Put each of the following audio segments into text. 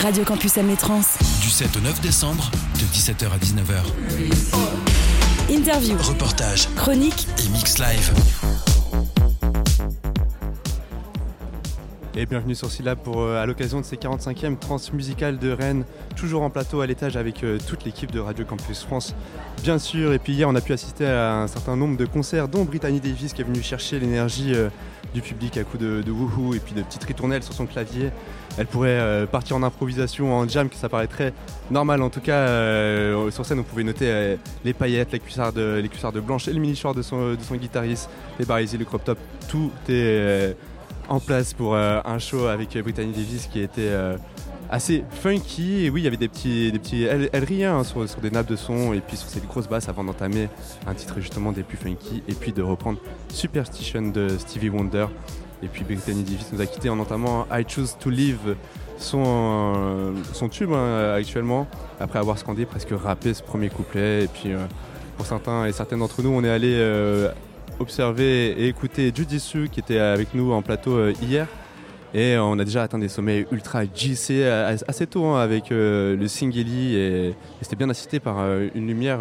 Radio Campus Trans. Du 7 au 9 décembre, de 17h à 19h. Interview, reportage, chronique et mix live. Et bienvenue sur Syllab pour, euh, à l'occasion de ces 45e transmusicales de Rennes, toujours en plateau à l'étage avec euh, toute l'équipe de Radio Campus France, bien sûr. Et puis hier, on a pu assister à un certain nombre de concerts, dont Brittany Davis qui est venue chercher l'énergie euh, du public à coups de, de wouhou et puis de petites ritournelles sur son clavier. Elle pourrait partir en improvisation, en jam, que ça paraîtrait normal. En tout cas, sur scène, on pouvait noter les paillettes, les cuissardes, les cuissardes blanches et le mini-short de son, de son guitariste, les barésies, le crop top. Tout est en place pour euh, un show avec Brittany Davis qui était euh, assez funky. Et oui, il y avait des petits. Des petits elle, riait hein, sur, des nappes de son et puis sur ces grosses basses avant d'entamer un titre justement des plus funky et puis de reprendre Superstition de Stevie Wonder. Et puis Brittany Davis nous a quitté en entamant I Choose to Live, son, euh, son tube hein, actuellement, après avoir scandé presque rappé ce premier couplet. Et puis pour certains et certaines d'entre nous, on est allé observé et écouté Jujitsu qui était avec nous en plateau euh, hier. Et on a déjà atteint des sommets ultra JC euh, assez tôt hein, avec euh, le Singeli et, c'était bien assisté par une lumière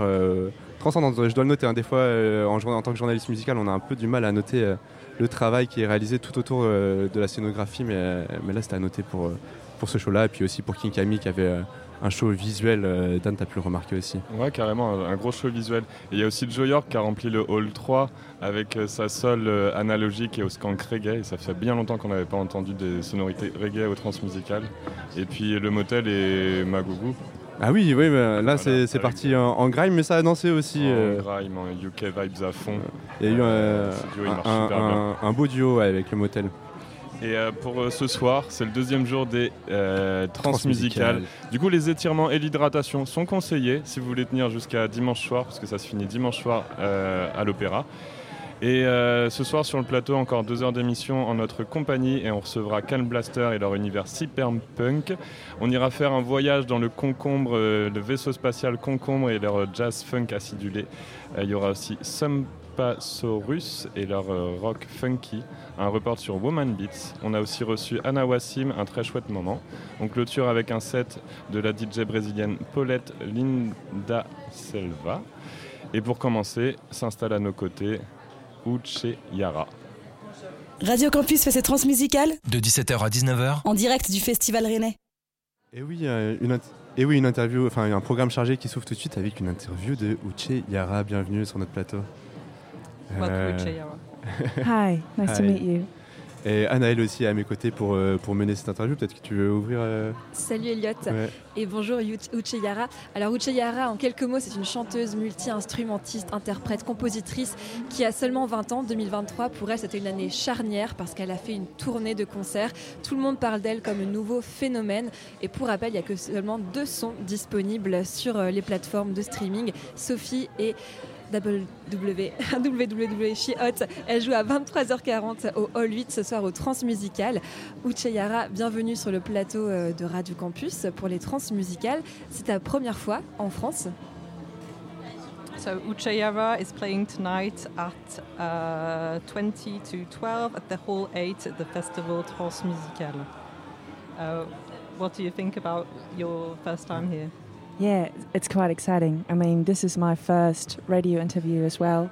transcendante. Je dois le noter, hein. des fois en, tant que journaliste musical on a un peu du mal à noter le travail qui est réalisé tout autour de la scénographie mais, mais là c'était à noter pour, pour ce show-là et puis aussi pour King Kami qui avait un show visuel. Euh, Dan, t'as pu le remarquer aussi. Ouais, carrément, un, gros show visuel. Et il y a aussi Joe York qui a rempli le hall 3 avec euh, sa sol euh, analogique et au skank reggae. Et ça fait bien longtemps qu'on n'avait pas entendu des sonorités reggae au transmusical. Et puis le motel et Magougou. Ah oui, oui, là c'est parti en, grime, mais ça a dansé aussi. En grime, en UK vibes à fond. Il y a eu un, beau duo avec le motel. Et euh, pour euh, ce soir, c'est le deuxième jour des euh, transmusicales. Du coup, les étirements et l'hydratation sont conseillés si vous voulez tenir jusqu'à dimanche soir, parce que ça se finit dimanche soir à l'Opéra. Et ce soir sur le plateau, encore deux heures d'émission en notre compagnie et on recevra Calm Blaster et leur univers cyberpunk. punk. On ira faire un voyage dans le concombre, le vaisseau spatial concombre et leur jazz funk acidulé. Il y aura aussi Some Saurus et leur euh, rock funky, un report sur Woman Beats. On a aussi reçu Anna Wassim, un très chouette moment. On clôture avec un set de la DJ brésilienne Paulette Linda Selva. Et pour commencer, s'installe à nos côtés Uche Yara. Radio Campus fait ses transmusicales de 17h à 19h en direct du Festival Rennais. Et oui, euh, une, et oui, une interview, enfin un programme chargé qui s'ouvre tout de suite avec une interview de Uche Yara. Bienvenue sur notre plateau. Euh, Hi, nice to meet you. Et Anaëlle aussi à mes côtés pour, euh, pour mener cette interview. Peut-être que tu veux ouvrir. Euh, Salut Elliot et bonjour Ucheyara. Alors Ucheyara, en quelques mots, c'est une chanteuse multi-instrumentiste, interprète, compositrice qui a seulement 20 ans. 2023, pour elle, c'était une année charnière parce qu'elle a fait une tournée de concerts. Tout le monde parle d'elle comme un nouveau phénomène. Et pour rappel, il n'y a que seulement deux sons disponibles sur les plateformes de streaming, Sophie et WW, Hot. Elle joue à 23h40 au Hall 8 ce soir au Transmusical. Ucheyara, bienvenue sur le plateau euh, de Radio Campus pour les Transmusicales. C'est ta première fois en France? So Ucheyara is playing tonight at uh, 20 to 12 at the Hall 8 at the festival Transmusical. Uh, what do you think about your first time here? Yeah, it's quite exciting. I mean, this is my first radio interview as well.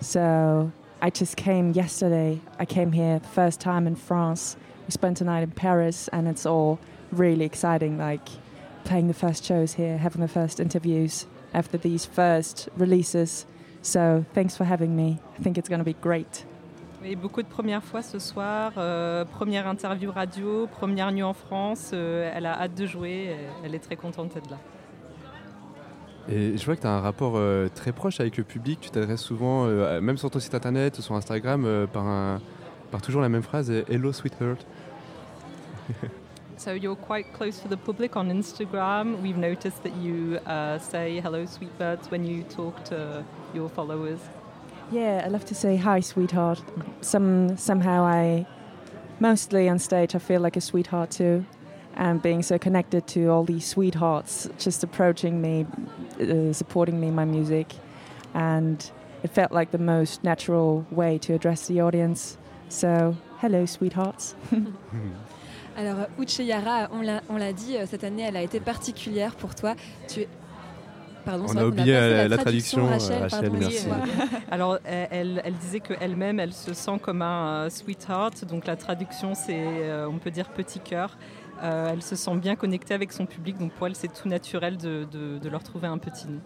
So I just came yesterday. I came here first time in France. We spent a night in Paris, and it's all really exciting. Like playing the first shows here, having the first interviews after these first releases. So thanks for having me. I think it's going to be great. Oui, beaucoup de premières fois ce soir, euh, première interview radio, première nuit en France. Euh, elle a hâte de jouer, elle est très contente d'être là. Et je vois que tu as un rapport euh, très proche avec le public. Tu t'adresses souvent, euh, même sur ton site internet ou sur Instagram, euh, par, un, par toujours la même phrase Hello, sweetheart. so you're quite close to the public on Instagram. We've noticed that you uh, say hello, sweetheart, when you talk to your followers. Yeah, I love to say hi, sweetheart. Some somehow I, mostly on stage, I feel like a sweetheart too. And being so connected to all these sweethearts just approaching me, uh, supporting me, my music, and it felt like the most natural way to address the audience. So, hello, sweethearts. Alors, Ucheyara, on l'a dit, cette année, elle a été particulière pour toi. Tu es on a oublié la, traduction, Rachel. Alors, elle, elle disait qu'elle-même, elle se sent comme un euh, sweetheart. Donc, la traduction, c'est, euh, on peut dire, petit cœur. Euh, elle se sent bien connectée avec son public. Donc, pour elle, c'est tout naturel de, leur trouver un petit nom.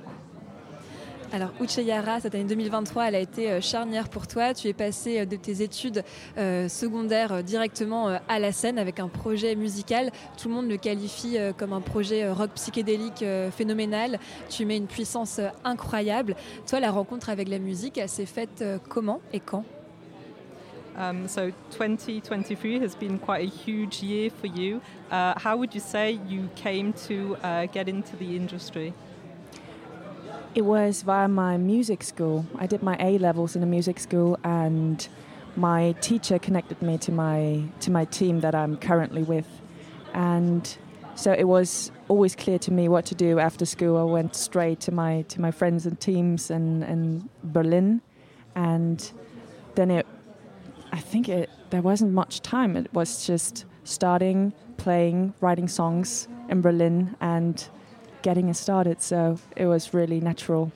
Alors, Ucheyara, cette année 2023, elle a été euh, charnière pour toi. Tu es passé euh, de tes études secondaires directement à la scène avec un projet musical. Tout le monde le qualifie comme un projet rock psychédélique phénoménal. Tu mets une puissance incroyable. Toi, la rencontre avec la musique, elle s'est faite comment et quand? Um, so 2023 has been quite a huge year for you. Uh, how would you say you came to uh, get into the industry? It was via my music school. I did my A levels in a music school, and my teacher connected me to my to my team that I'm currently with, and so it was always clear to me what to do after school. I went straight to my to my friends and teams in, in Berlin, and then it. I think it there wasn't much time. It was just starting, playing, writing songs in Berlin, and getting it started. So it was really natural.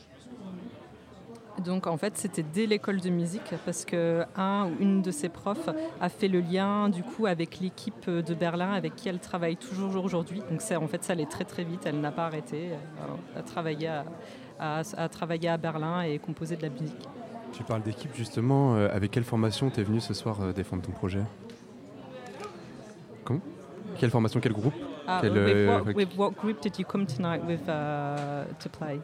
Donc en fait c'était dès l'école de musique parce que un ou une de ses profs a fait le lien du coup avec l'équipe de Berlin avec qui elle travaille toujours aujourd'hui. Donc c'est en fait ça allait très très vite, elle n'a pas arrêté à, à, travailler à Berlin et composer de la musique. Tu parles d'équipe justement, euh, avec quelle formation tu es venu ce soir euh, défendre ton projet? Comment? Quelle formation, quel groupe? Uh, with, what, with, what, group did you come tonight with uh, to play?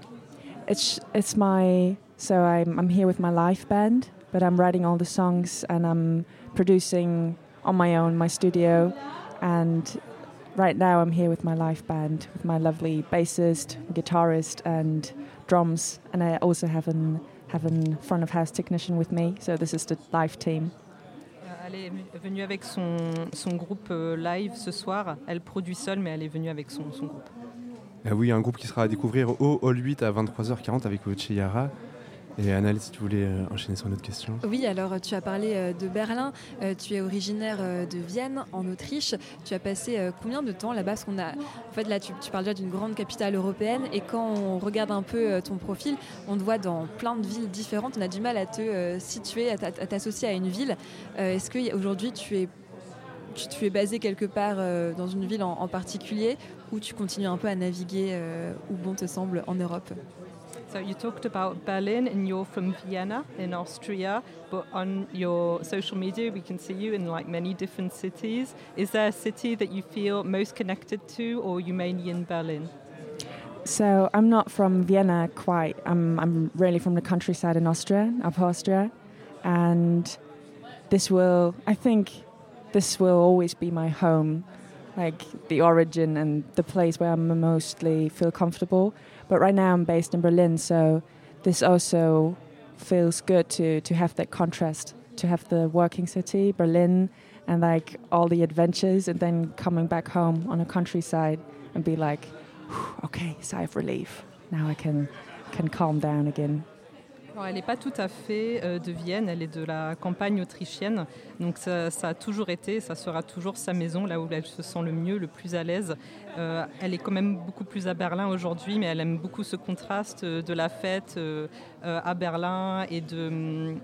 It's it's my so I'm I'm here with my live band, but I'm writing all the songs and I'm producing on my own my studio, and right now I'm here with my live band with my lovely bassist, guitarist, and drums, and I also have an have an front of house technician with me. So this is the live team. Elle est venue avec son, son groupe euh, live ce soir. Elle produit seule, mais elle est venue avec son, son groupe. Ah oui, un groupe qui sera à découvrir au Hall 8 à 23h40 avec Yara. Et Annalise, si tu voulais euh, enchaîner sur une autre question. Oui, alors tu as parlé euh, de Berlin, euh, tu es originaire de Vienne, en Autriche. Tu as passé combien de temps là-bas? En fait, là, tu, parles déjà d'une grande capitale européenne, et quand on regarde un peu ton profil, on te voit dans plein de villes différentes. On a du mal à te situer, à t'associer à une ville. Est-ce qu'aujourd'hui tu es tu, es basé quelque part dans une ville en, particulier? Ou tu continues un peu à naviguer où bon te semble en Europe? So you talked about Berlin and you're from Vienna in Austria, but on your social media we can see you in like many different cities. Is there a city that you feel most connected to or you mainly in Berlin? So I'm not from Vienna quite. I'm I'm really from the countryside in Austria, up Austria, and this will I think this will always be my home, like the origin and the place where I mostly feel comfortable. But right now I'm based in Berlin, so this also feels good to to have that contrast, to have the working city, Berlin, and like all the adventures, and then coming back home on a countryside and be like, okay, sigh of relief. Now I can can calm down again. Elle n'est pas tout à fait euh, de Vienne, elle est de la campagne autrichienne. Donc ça, a toujours été, ça sera toujours sa maison, là où elle se sent le mieux, le plus à l'aise. Euh, elle est quand même beaucoup plus à Berlin aujourd'hui, mais elle aime beaucoup ce contraste de la fête euh, à Berlin et de,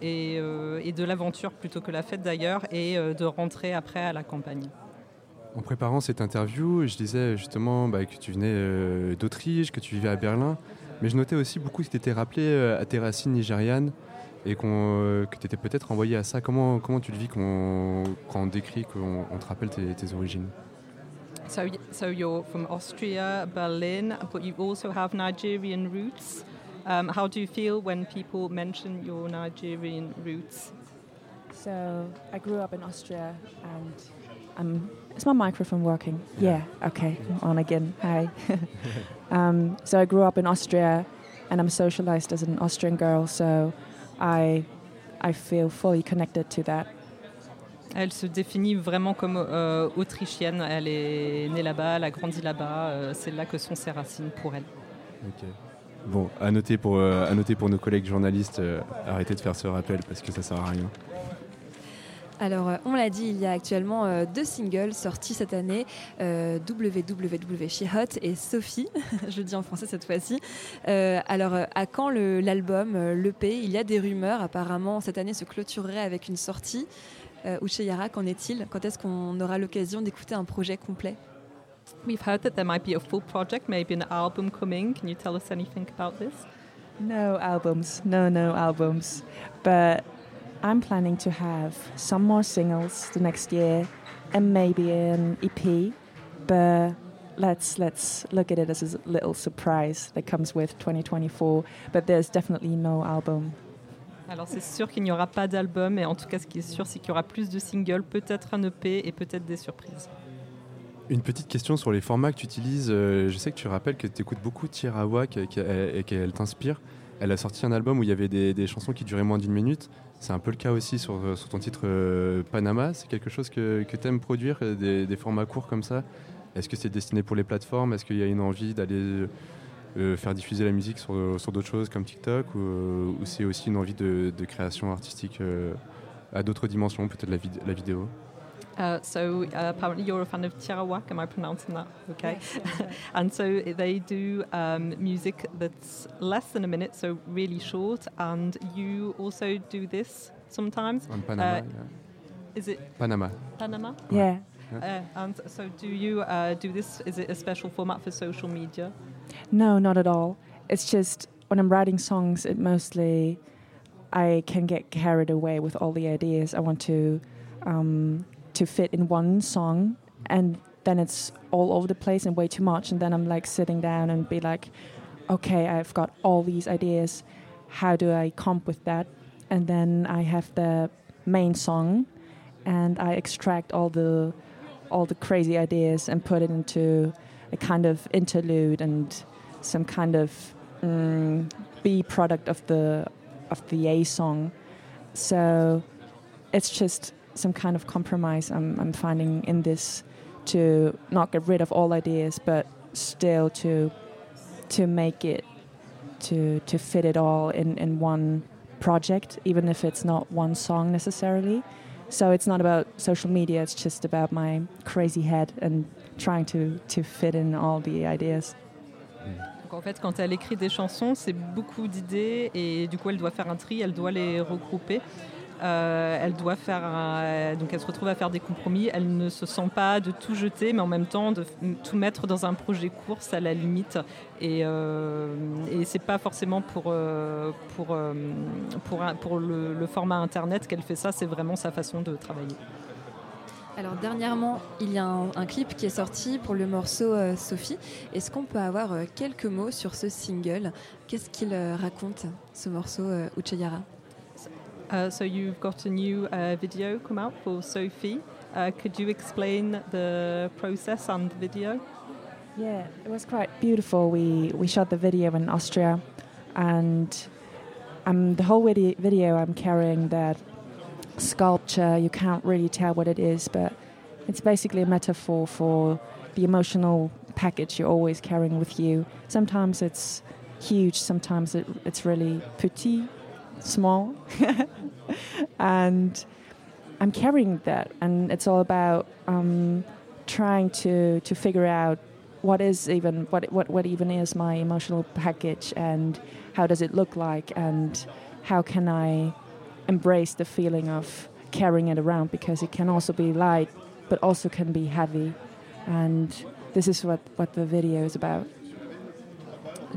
et, de l'aventure plutôt que la fête d'ailleurs, et de rentrer après à la campagne. En préparant cette interview, je disais justement bah, que tu venais d'Autriche, que tu vivais à Berlin. Mais je notais aussi beaucoup que tu étais rappelé euh, à tes racines nigérianes et euh, que tu étais peut-être envoyé à ça. Comment, comment tu le vis quand on décrit, qu'on on te rappelle tes, tes origines? So, so you're from Austria, Berlin, but you also have Nigerian roots. Um, how do you feel when people mention your Nigerian roots? So I grew up in Austria and I'm Is my microphone working? Yeah. yeah. Okay. On again. Hi. um, so I grew up in Austria, and I'm socialized as an Austrian girl. So I I feel fully connected to that. Elle se définit vraiment comme euh, autrichienne. Elle est née là-bas, elle a grandi là-bas. Euh, c'est là que sont ses racines pour elle. Ok. Bon, à noter pour, euh, à noter pour nos collègues journalistes, euh, arrêtez de faire ce rappel parce que ça sert à rien. Alors, euh, on l'a dit, il y a actuellement euh, deux singles sortis cette année, euh, WWW She Hot et Sophie, je le dis en français cette fois-ci. alors, à quand l'album, l'EP Il y a des rumeurs, apparemment cette année se clôturerait avec une sortie. Uche Yara, qu'en est-il? Quand est-ce qu'on aura l'occasion d'écouter un projet complet? We've heard that there might be a full project, maybe an album coming. Can you tell us anything about this? No albums, no, no albums. But I'm planning to have some more singles the next year and maybe an EP, but let's let's look at it as a little surprise that comes with 2024. But there's definitely no album. Alors c'est sûr qu'il n'y aura pas d'album, et en tout cas ce qui est sûr c'est qu'il y aura plus de singles, peut-être un EP et peut-être des surprises. Une petite question sur les formats que tu utilises. Euh, je sais que tu rappelles que tu écoutes beaucoup Tirawa et qu'elle t'inspire. Elle a sorti un album où il y avait des, des chansons qui duraient moins d'une minute. C'est un peu le cas aussi sur, euh, ton titre euh, Panama. C'est quelque chose que, tu aimes produire, euh, des, formats courts comme ça? Est-ce que c'est destiné pour les plateformes? Est-ce qu'il y a une envie d'aller faire diffuser la musique sur, d'autres choses comme TikTok? Ou, c'est aussi une envie de, création artistique à d'autres dimensions, peut-être la vidéo? Uh, so uh, apparently you're a fan of Tiarawak, am I pronouncing that okay? Yes, and so they do um, music that's less than a minute, so really short. And you also do this sometimes. On Panama, uh, yeah. Is it Panama? Panama. Yeah. yeah. Uh, and so do you uh, do this? Is it a special format for social media? No, not at all. It's just when I'm writing songs, it mostly I can get carried away with all the ideas I want to. Um, to fit in one song and then it's all over the place and way too much. And then i'm like sitting down and be like okay i've got all these ideas. How do i comp with that? And then i have the main song and i extract all the all the crazy ideas and put it into a kind of interlude and some kind of mm, b product of the of the a song. So it's just some kind of compromise I'm, I'm finding in this to not get rid of all ideas, but still to to make it to to fit it all in, in one project, even if it's not one song necessarily. So it's not about social media, it's just about my crazy head and trying to, to fit in all the ideas. En fait, quand elle écrit des chansons, c'est beaucoup d'idées et du coup, elle doit faire un tri, elle doit les regrouper. Euh, elle doit faire donc elle se retrouve à faire des compromis. Elle ne se sent pas de tout jeter, mais en même temps de tout mettre dans un projet course à la limite. Et, euh, et c'est pas forcément pour euh, pour pour, le, format internet qu'elle fait ça. C'est vraiment sa façon de travailler. Alors dernièrement, il y a un, clip qui est sorti pour le morceau Sophie. Est-ce qu'on peut avoir quelques mots sur ce single? Qu'est-ce qu'il raconte, ce morceau Uchayara Uh, so you've got a new uh, video come out for Sophie. Uh, could you explain the process and the video? Yeah, it was quite beautiful. We we shot the video in Austria, and um, the whole video, video I'm carrying that sculpture. You can't really tell what it is, but it's basically a metaphor for the emotional package you're always carrying with you. Sometimes it's huge, sometimes it, it's really petit, small. and I'm carrying that, and it's all about um, trying to to figure out what is even what what what even is my emotional package, and how does it look like, and how can I embrace the feeling of carrying it around because it can also be light, but also can be heavy, and this is what what the video is about.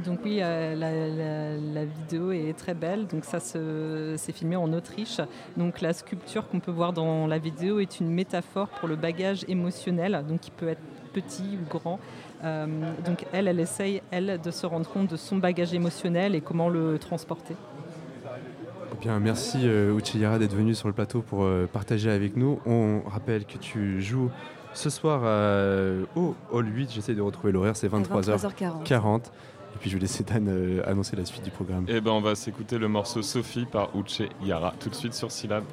Donc oui, euh, la, vidéo est très belle. Donc ça s'est filmé en Autriche. Donc la sculpture qu'on peut voir dans la vidéo est une métaphore pour le bagage émotionnel, donc qui peut être petit ou grand. Euh, donc elle, elle essaye, elle, de se rendre compte de son bagage émotionnel et comment le transporter. Eh bien, merci euh, d'être venu sur le plateau pour euh, partager avec nous. On rappelle que tu joues ce soir au Hall 8. J'essaie de retrouver l'horaire, c'est 23h40. Et puis je vais laisser Dan euh, annoncer la suite du programme. Et eh ben on va s'écouter le morceau Sophie par Uche Yara tout de suite sur Syllab.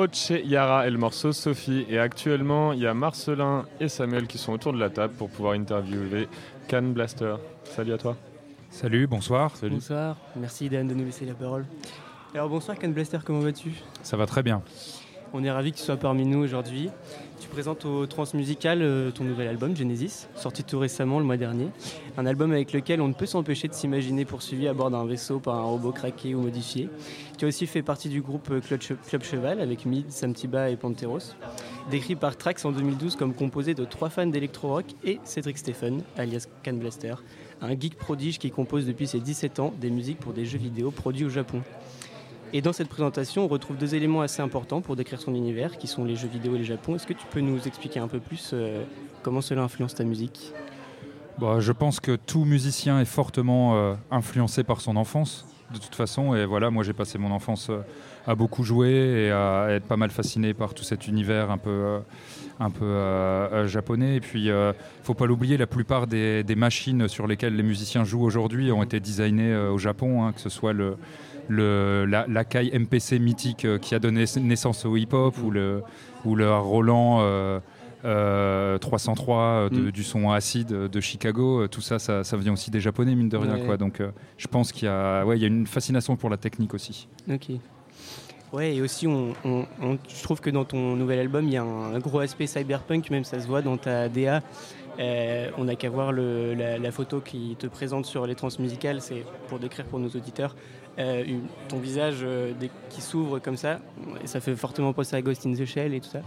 Oche Yara et le morceau Sophie. Et actuellement, il y a Marcelin et Samuel qui sont autour de la table pour pouvoir interviewer Can Blaster. Salut à toi. Salut, bonsoir. Salut. Bonsoir, merci Dan de nous laisser la parole. Alors bonsoir Can Blaster, comment vas-tu? Ça va très bien. On est ravis que tu sois parmi nous aujourd'hui. Tu présentes au Transmusical euh, ton nouvel album Genesis, sorti tout récemment le mois dernier. Un album avec lequel on ne peut s'empêcher de s'imaginer poursuivi à bord d'un vaisseau par un robot craqué ou modifié. Tu as aussi fait partie du groupe Club Cheval avec Mid, Samtiba et Panteros. Décrit par Trax en 2012 comme composé de trois fans d'électro-rock et Cédric Stephen, alias Can Blaster, un geek prodige qui compose depuis ses 17 ans des musiques pour des jeux vidéo produits au Japon. Et dans cette présentation, on retrouve deux éléments assez importants pour décrire son univers, qui sont les jeux vidéo et le Japon. Est-ce que tu peux nous expliquer un peu plus euh, comment cela influence ta musique? Bah, Je pense que tout musicien est fortement euh, influencé par son enfance, de toute façon. Et voilà, moi j'ai passé mon enfance euh, à beaucoup jouer et à être pas mal fasciné par tout cet univers un peu, un peu japonais. Et puis, ne faut pas l'oublier, la plupart des, machines sur lesquelles les musiciens jouent aujourd'hui ont été designées au Japon, hein, que ce soit le le, la, MPC mythique euh, qui a donné naissance au hip-hop ou le, ou le Roland 303 euh, euh, mm. du son acide de Chicago, tout ça, ça, vient aussi des Japonais, mine de rien. Quoi. Donc je pense qu'il y, a, ouais, il y a une fascination pour la technique aussi. Ok. Ouais, et aussi, on, je trouve que dans ton nouvel album, il y a un, gros aspect cyberpunk, même ça se voit dans ta DA. on n'a qu'à voir la, la, photo qui te présente sur les transmusicales, c'est pour décrire pour nos auditeurs. Euh, ton visage euh, qui s'ouvre comme ça, et ça fait fortement penser à Ghost in the Shell et tout ça.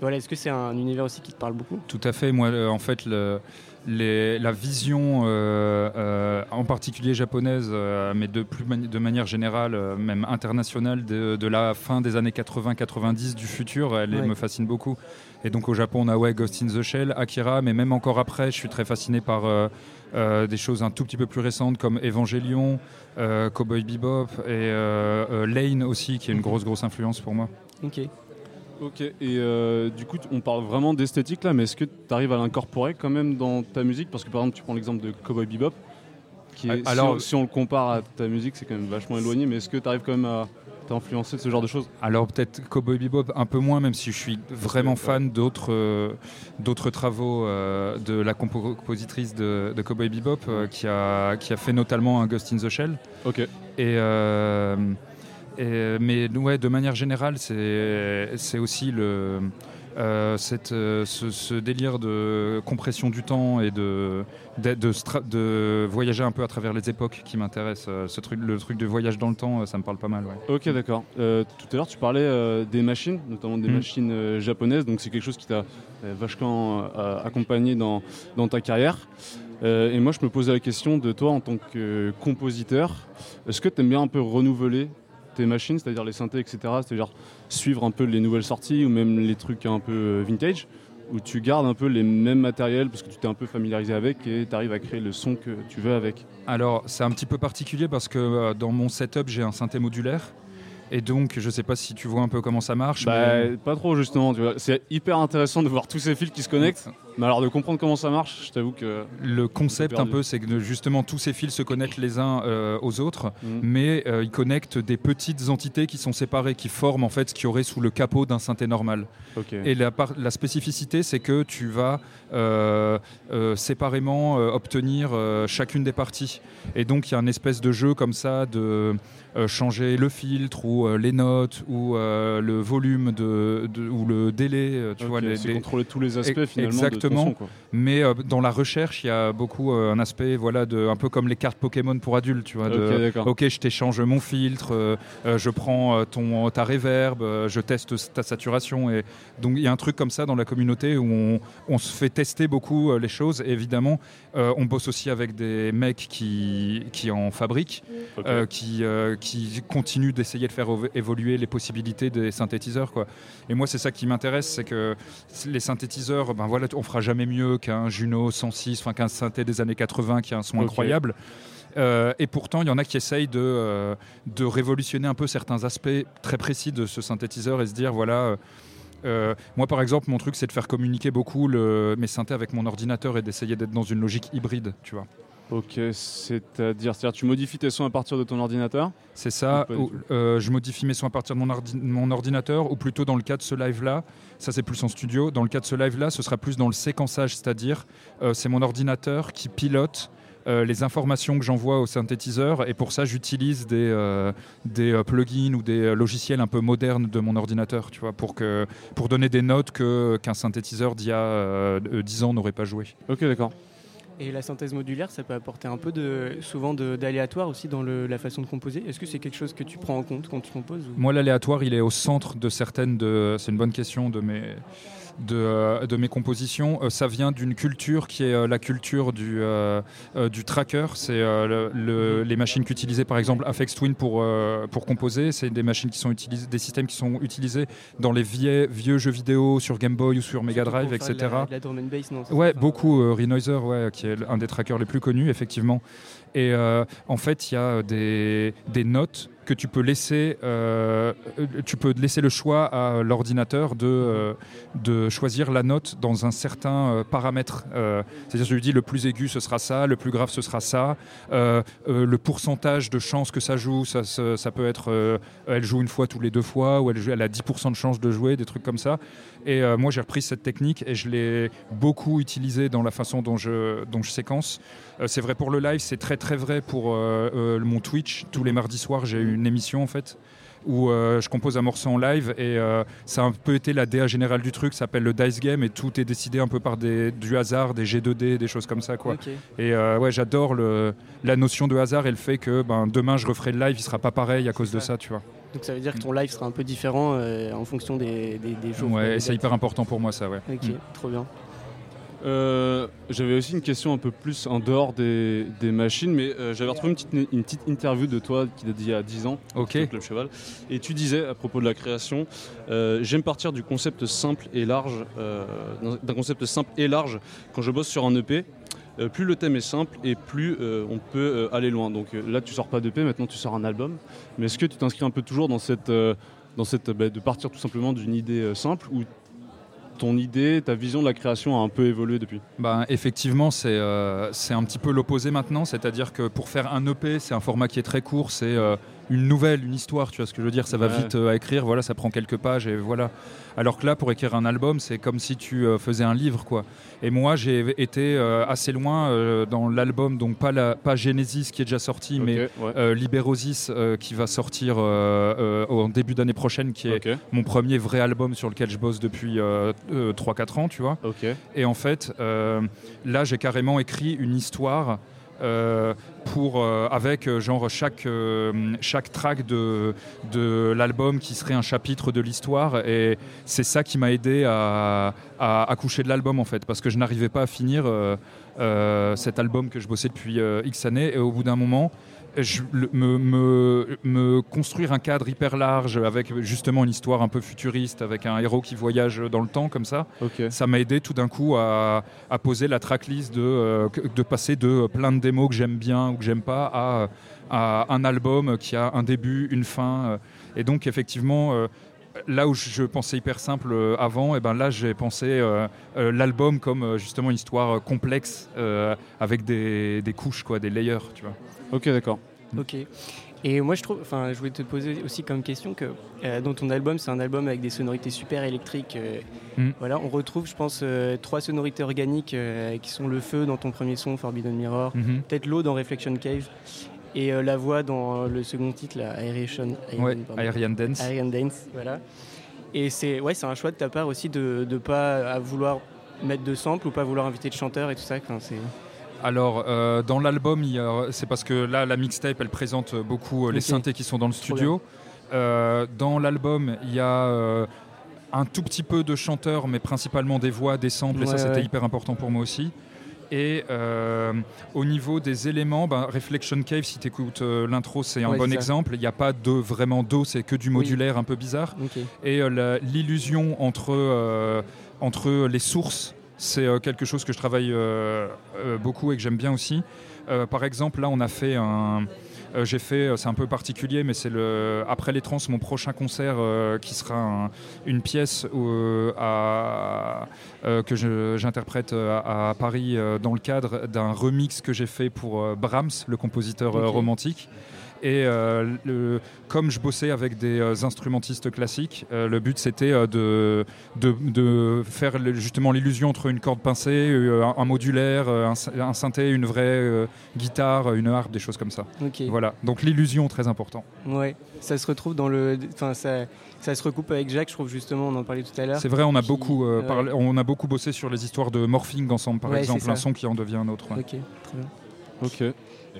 Voilà, est-ce que c'est un univers aussi qui te parle beaucoup? Tout à fait. Moi, euh, en fait, le, la vision, en particulier japonaise, mais de, plus de manière générale, même internationale, de, la fin des années 80-90 du futur, elle me fascine beaucoup. Et donc au Japon, on a ouais, Ghost in the Shell, Akira, mais même encore après, je suis très fasciné par euh, des choses un tout petit peu plus récentes comme Evangelion, euh, Cowboy Bebop et euh, Lane aussi, qui est une grosse, grosse influence pour moi. Ok. Ok, et du coup, on parle vraiment d'esthétique là, mais est-ce que tu arrives à l'incorporer quand même dans ta musique? Parce que par exemple, tu prends l'exemple de Cowboy Bebop, qui est, Alors, si, on, le compare à ta musique, c'est quand même vachement éloigné, mais est-ce que tu arrives quand même à, influencé de ce genre de choses? Alors peut-être Cowboy Bebop un peu moins, même si je suis vraiment fan d'autres euh, d'autres travaux euh, de la compositrice de, de Cowboy Bebop euh, qui, a, qui a fait notamment un Ghost in the Shell. Ok. Et, et mais ouais, de manière générale, c'est aussi le euh, cette, euh, ce, délire de compression du temps et de, de, de, voyager un peu à travers les époques qui m'intéresse. Euh, ce truc, le truc de voyage dans le temps, ça me parle pas mal. Ok, d'accord. tout à l'heure, tu parlais des machines, notamment des mm. machines japonaises. Donc, c'est quelque chose qui t'a vachement accompagné dans, dans, ta carrière. et moi, je me posais la question de toi en tant que compositeur. Est-ce que tu aimes bien un peu renouveler tes machines, c'est-à-dire les synthés, etc. C'est-à-dire suivre un peu les nouvelles sorties ou même les trucs un peu euh, vintage, où tu gardes un peu les mêmes matériels parce que tu t'es un peu familiarisé avec et tu arrives à créer le son que tu veux avec? Alors c'est un petit peu particulier parce que euh, dans mon setup j'ai un synthé modulaire et donc, je sais pas si tu vois un peu comment ça marche. Bah, Pas trop, justement. C'est hyper intéressant de voir tous ces fils qui se connectent. Mais alors, de comprendre comment ça marche, je t'avoue que. Le concept, un peu, c'est que justement, tous ces fils se connectent les uns euh, aux autres, mhm. mais euh, ils connectent des petites entités qui sont séparées, qui forment en fait ce qu'il y aurait sous le capot d'un synthé normal. Et la, la spécificité, c'est que tu vas euh, séparément obtenir chacune des parties. Et donc, il y a une espèce de jeu comme ça de changer le filtre ou euh, les notes ou euh, le volume de, ou le délai. tu vois, les, contrôler tous les aspects finalement. Exactement. De ton son, Mais dans la recherche, il y a beaucoup un aspect, voilà, de, un peu comme les cartes Pokémon pour adultes. Tu vois, de, ok, je t'échange mon filtre, je prends ton, ta reverb, je teste ta saturation. Et donc il y a un truc comme ça dans la communauté où on, on se fait tester beaucoup les choses. Et évidemment, on bosse aussi avec des mecs qui, qui en fabriquent, qui qui continue d'essayer de faire évoluer les possibilités des synthétiseurs. Quoi. Et moi, c'est ça qui m'intéresse, c'est que les synthétiseurs, ben voilà, on fera jamais mieux qu'un Juno 106, enfin qu'un synthé des années 80 qui a un son incroyable. Euh, et pourtant, il y en a qui essayent de, euh, de révolutionner un peu certains aspects très précis de ce synthétiseur et se dire, voilà, euh, moi, par exemple, mon truc, c'est de faire communiquer beaucoup le, mes synthés avec mon ordinateur et d'essayer d'être dans une logique hybride, tu vois. Ok, c'est-à-dire, c'est-à-dire tu modifies tes sons à partir de ton ordinateur C'est ça, euh, je modifie mes sons à partir de mon, mon, ordinateur, ou plutôt dans le cas de ce live-là, ça c'est plus en studio, dans le cas de ce live-là, ce sera plus dans le séquençage, c'est-à-dire euh, c'est mon ordinateur qui pilote euh, les informations que j'envoie au synthétiseur et pour ça j'utilise des, des plugins ou des logiciels un peu modernes de mon ordinateur, tu vois, pour, que, pour donner des notes qu'un synthétiseur d'il y a 10 ans n'aurait pas joué. Ok, d'accord. Et la synthèse modulaire, ça peut apporter un peu de, souvent d'aléatoire aussi dans la façon de composer. Est-ce que c'est quelque chose que tu prends en compte quand tu composes Moi, l'aléatoire, il est au centre de certaines de. C'est une bonne question de mes de, euh, de mes compositions. Euh, ça vient d'une culture qui est euh, la culture du, du tracker. C'est le, les machines qu'utilisait par exemple Afex Twin pour, pour composer. C'est des machines qui sont utilisées, des systèmes qui sont utilisés dans les vieux, vieux jeux vidéo sur Game Boy ou sur Mega Drive, etc. La, la drum and bass, non Ouais, beaucoup. Renoiser, ouais, qui est un des trackers les plus connus, effectivement. Et en fait, il y a des, des notes que tu peux laisser, euh, tu peux laisser le choix à l'ordinateur de, euh, de choisir la note dans un certain euh, paramètre. C'est-à-dire, je lui dis le plus aigu ce sera ça, le plus grave ce sera ça, le pourcentage de chance que ça joue, ça, ça, peut être, elle joue une fois tous les deux fois, ou elle, elle a 10% de chance de jouer, des trucs comme ça. Et moi, j'ai repris cette technique et je l'ai beaucoup utilisée dans la façon dont je, dont je séquence. c'est vrai pour le live, c'est très très vrai pour mon Twitch. Tous les mardis soirs, j'ai une émission en fait où euh, je compose un morceau en live et euh, ça a un peu été la DA générale du truc, ça s'appelle le dice game et tout est décidé un peu par des, du hasard, des G2D, des choses comme ça quoi. Et euh, ouais, j'adore la notion de hasard et le fait que ben, demain je referai le live, il sera pas pareil à cause de ça, tu vois. Donc ça veut dire que ton live sera un peu différent en fonction des, des, jours. Ouais, c'est hyper important pour moi ça, ouais. Ok, mm. trop bien. Euh, j'avais aussi une question un peu plus en dehors des, machines, mais euh, j'avais retrouvé une petite, interview de toi qui date d'il y a 10 ans, Ok. Club Cheval, et tu disais à propos de la création, euh, j'aime partir du concept simple et large, d'un concept simple et large quand je bosse sur un EP. Plus le thème est simple et plus on peut aller loin. Donc là, tu sors pas d'EP, maintenant tu sors un album. Mais est-ce que tu t'inscris un peu toujours dans cette, dans cette bah, de partir tout simplement d'une idée simple ou ton idée, ta vision de la création a un peu évolué depuis? Bah, Effectivement, c'est euh, un petit peu l'opposé maintenant. C'est-à-dire que pour faire un EP, c'est un format qui est très court. C'est euh, une nouvelle, une histoire, tu vois ce que je veux dire Ça va vite euh, à écrire, voilà, ça prend quelques pages et voilà. Alors que là, pour écrire un album, c'est comme si tu euh, faisais un livre, quoi. Et moi, j'ai été euh, assez loin dans l'album, donc pas, la, pas Genesis qui est déjà sorti, mais Liberosis qui va sortir en début d'année prochaine, qui est mon premier vrai album sur lequel je bosse depuis 3-4 ans, tu vois. Et en fait, là, j'ai carrément écrit une histoire. Euh, pour, euh, avec euh, genre chaque, chaque track de, de l'album qui serait un chapitre de l'histoire. Et c'est ça qui m'a aidé à, à, à, de l'album en fait parce que je n'arrivais pas à finir cet album que je bossais depuis X années et au bout d'un moment je, me, me, me, construire un cadre hyper large avec justement une histoire un peu futuriste, avec un héros qui voyage dans le temps comme ça, ça m'a aidé tout d'un coup à, à, poser la tracklist de, euh, de passer de plein de démos que j'aime bien ou que j'aime pas à, à, un album qui a un début, une fin. Euh. Et donc effectivement, euh, là où je pensais hyper simple avant, et eh ben là j'ai pensé l'album comme justement une histoire complexe avec des, des, couches, quoi, des layers, tu vois. Ok, d'accord. Ok. Et moi, je trouve, enfin, je voulais te poser aussi comme question que euh, dans ton album, c'est un album avec des sonorités super électriques. Euh, mm. Voilà, on retrouve, je pense, euh, trois sonorités organiques qui sont le feu dans ton premier son, Forbidden Mirror, mm-hmm. peut-être l'eau dans Reflection Cave, et la voix dans le second titre, la Aeration, Aerian Dance. Aerian Dance, voilà. Et c'est, ouais, un choix de ta part aussi de ne pas vouloir mettre de sample ou pas vouloir inviter de chanteurs et tout ça. c'est alors, euh, dans l'album, c'est parce que là, la mixtape, elle présente beaucoup euh, les synthés qui sont dans le studio. Euh, dans l'album, il y a un tout petit peu de chanteurs, mais principalement des voix, des samples, et ça, c'était hyper important pour moi aussi. Et au niveau des éléments, ben, Reflection Cave, si tu écoutes l'intro, c'est un bon exemple. Il n'y a pas de vraiment d'eau, c'est que du modulaire un peu bizarre. Et l'illusion entre, entre les sources c'est euh, quelque chose que je travaille euh, euh, beaucoup et que j'aime bien aussi. par exemple, là, on a fait un, j'ai fait, c'est un peu particulier, mais c'est le après les trans, mon prochain concert qui sera une pièce à, que j'interprète à, Paris dans le cadre d'un remix que j'ai fait pour Brahms, le compositeur romantique. Et euh, comme je bossais avec des euh, instrumentistes classiques, euh, le but c'était de, de, faire justement l'illusion entre une corde pincée, un, modulaire, un, synthé, une vraie guitare, une harpe, des choses comme ça. Voilà, donc l'illusion très important. Ouais, ça se retrouve dans le. Enfin, ça, ça se recoupe avec Jacques, je trouve justement, on en parlait tout à l'heure. C'est vrai, on a, beaucoup, on a beaucoup bossé sur les histoires de morphing ensemble, par exemple, un son qui en devient un autre. Ok, très bien. Ok.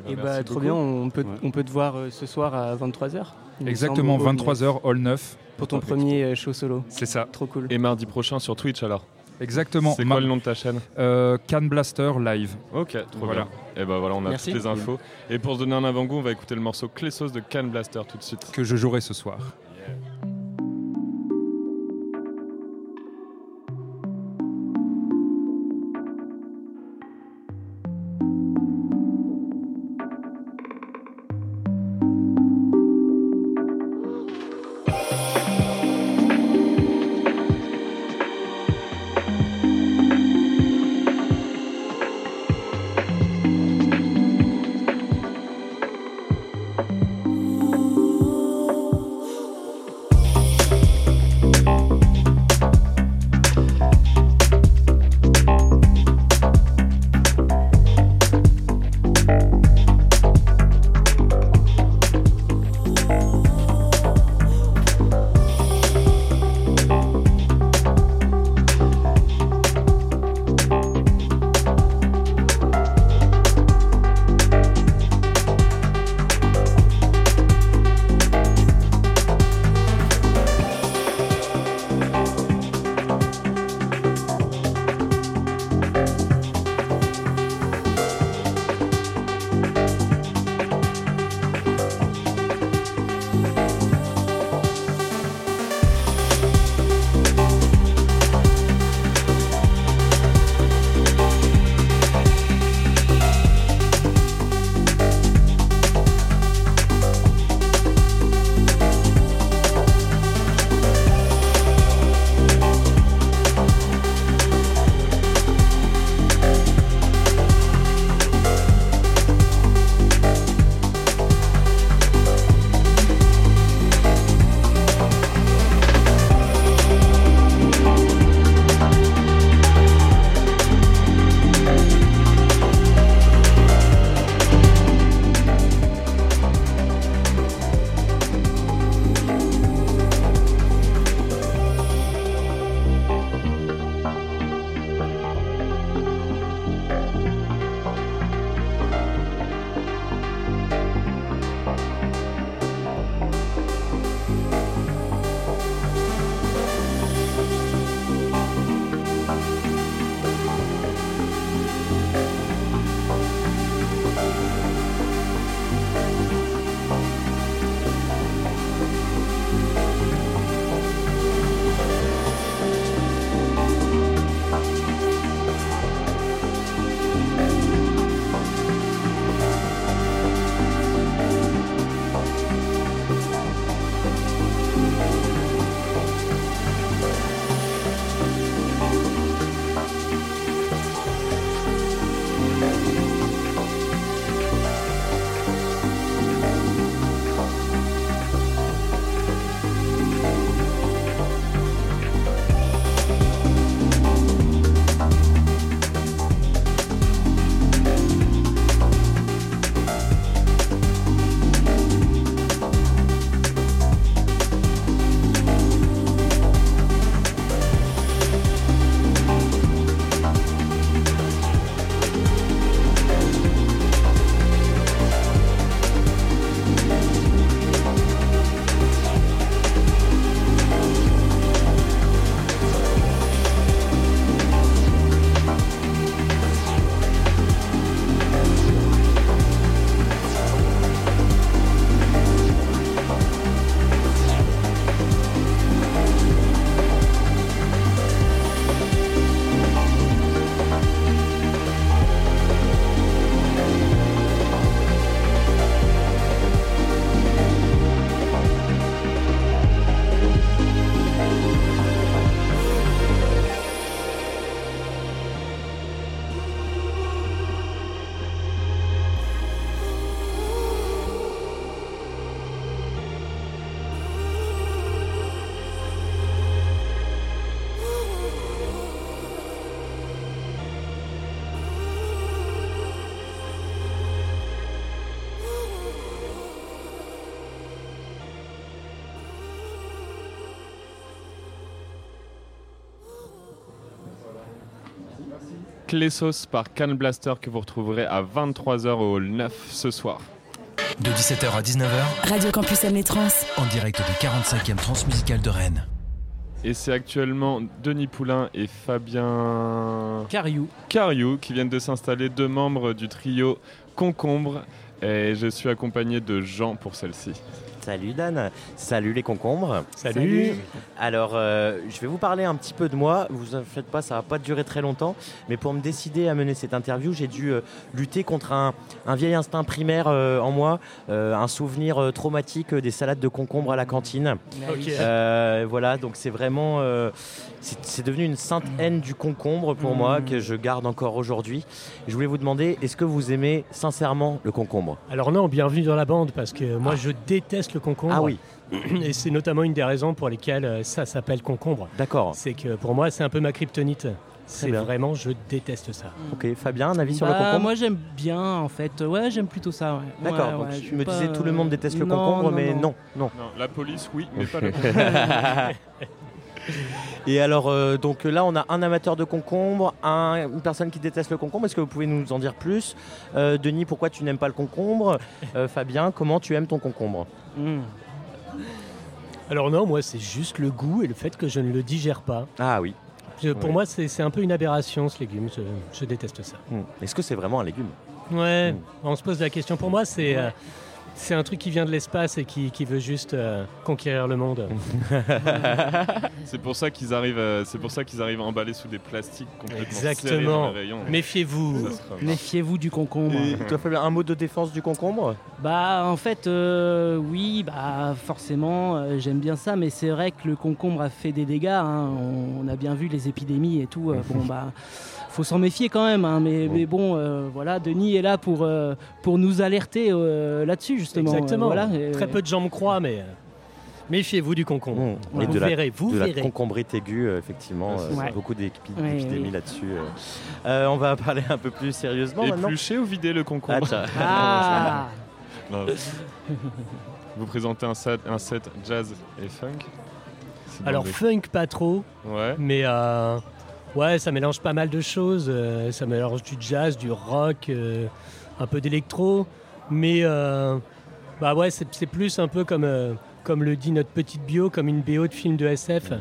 Et eh bah, ben, trop bien, on peut, on peut te voir euh, ce soir à 23h. Exactement, 23h, Hall 9. Pour ton premier euh, show solo. C'est ça. Trop cool. Et mardi prochain sur Twitch alors Exactement. C'est quoi le nom de ta chaîne? Euh, Can Blaster Live. Ok, trop bien. Et ben voilà, on a toutes les infos. Et pour se donner un avant-goût, on va écouter le morceau Clé Sauce de Can Blaster tout de suite. Que je jouerai ce soir. Clessos par Can Blaster que vous retrouverez à 23h au 9 ce soir. De 17h à 19h, Radio Campus Amné Trans. en direct du 45e Transmusical de Rennes. Et c'est actuellement Denis Poulain et Fabien Cariou. Cariou qui viennent de s'installer, deux membres du trio Concombre. Et je suis accompagné de Jean pour celle-ci. Salut Dan, salut les concombres. Salut. Alors, euh, je vais vous parler un petit peu de moi. Vous en faites pas, ça va pas durer très longtemps. Mais pour me décider à mener cette interview, j'ai dû euh, lutter contre un, un vieil instinct primaire euh, en moi, euh, un souvenir euh, traumatique des salades de concombres à la cantine. Ok. Euh, voilà, donc c'est vraiment, euh, c'est c'est devenu une sainte haine du concombre pour moi que je garde encore aujourd'hui. Je voulais vous demander, est-ce que vous aimez sincèrement le concombre? Alors non, bienvenue dans la bande parce que moi je déteste le concombre. Ah oui, Et c'est notamment une des raisons pour lesquelles euh, ça s'appelle concombre. d'accord. C'est que pour moi c'est un peu ma kryptonite. C'est vraiment, je déteste ça. Ok, Fabien, un avis sur le Bah, concombre Moi j'aime bien en fait. Ouais, j'aime plutôt ça. ouais. D'accord, Ouais, ouais, je me pas, disais tout le monde déteste le concombre, non, mais non. non, non. Non, la police, oui, mais pas le Et alors, euh, donc là, on a un amateur de concombre, un- une personne qui déteste le concombre. Est-ce que vous pouvez nous en dire plus Euh, Denis, pourquoi tu n'aimes pas le concombre Euh, Fabien, comment tu aimes ton concombre Hmm. Alors non, moi c'est juste le goût et le fait que je ne le digère pas. Ah oui. Je- pour moi c'est un peu une aberration ce légume, je, je déteste ça. Hmm. Est-ce que c'est vraiment un légume Ouais, Mm. on se pose la question. Pour moi c'est euh, c'est un truc qui vient de l'espace et qui, qui veut juste euh, conquérir le monde. C'est pour ça qu'ils arrivent, euh, c'est pour ça qu'ils arrivent emballés sous des plastiques complètement Exactement. dans les rayons. Méfiez-vous. Méfiez-vous du concombre. Et toi, Fabien, un mot de défense du concombre? Bah en fait euh, oui bah forcément euh, j'aime bien ça mais c'est vrai que le concombre a fait des dégâts hein. on, on a bien vu les épidémies et tout euh, bon bah faut s'en méfier quand même hein. mais, mais bon euh, voilà Denis est là pour euh, pour nous alerter euh, là-dessus justement Exactement. Euh, voilà, et- Très peu de gens me croient, mais méfiez-vous du concombre. Et Vous de la, verrez, vous de la verrez. concombrite aiguë, euh, effectivement, euh, Ouais. beaucoup Ouais, d'épidémies oui. là-dessus. euh. Euh, on va parler un peu plus sérieusement maintenant. Éplucher ou vider le Ah, concombre ah Non. Vous présentez un set, un set jazz et funk Alors funk pas trop, Ouais. mais euh, ouais, ça mélange pas mal de choses. euh, ça mélange du jazz, du rock, euh, un peu d'électro, mais euh, bah ouais, c'est plus un peu comme euh, comme le dit notre petite bio, comme une BO de film de SF.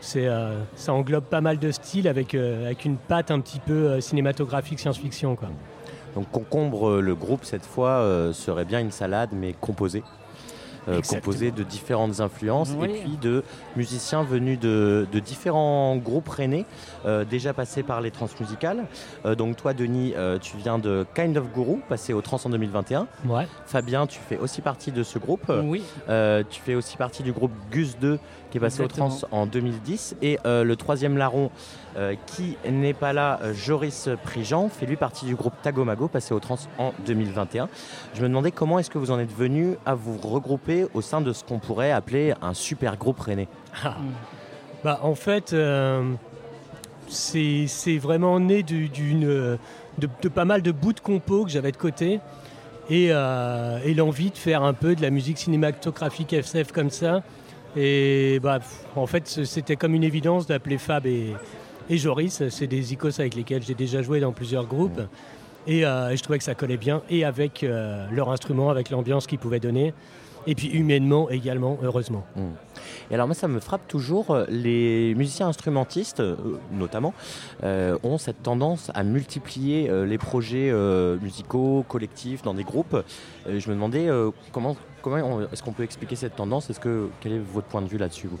C'est euh, ça englobe pas mal de styles avec euh, avec une patte un petit peu euh, cinématographique science-fiction quoi. Donc concombre, le groupe cette fois euh, serait bien une salade mais composée. Euh, composée de différentes influences Oui. et puis de musiciens venus de, de différents groupes rennais, euh, déjà passés par les transmusicales. Euh, donc toi Denis, euh, tu viens de Kind of Guru, passé au Trans en 2021. Ouais. Fabien, tu fais aussi partie de ce groupe. oui tu fais aussi partie du groupe Gus 2 qui est passé Exactement. au trans en 2010. Et le troisième larron qui n'est pas là, Joris Prigent, fait lui partie du groupe Tagomago passé au trans en 2021. Je me demandais comment est-ce que vous en êtes venu à vous regrouper au sein de ce qu'on pourrait appeler un super groupe rennais. Bah, en fait, c'est vraiment né de, pas mal de bouts de compos que j'avais de côté et, euh, et l'envie de faire un peu de la musique cinématographique SF comme ça. Et bah, en fait, c'était comme une évidence d'appeler Fab et, et Joris. C'est des icos avec lesquels j'ai déjà joué dans plusieurs groupes. Et, euh, je trouvais que ça collait bien, et avec euh, leur instrument, avec l'ambiance qu'ils pouvaient donner. Et puis humainement également, heureusement. Et alors moi ça me frappe toujours, euh, les musiciens instrumentistes euh, notamment euh, ont cette tendance à multiplier euh, les projets euh, musicaux, collectifs, dans des groupes. Euh, je me demandais euh, comment, comment on- est-ce qu'on peut expliquer cette tendance? Est-ce que quel est votre point de vue là-dessus vous?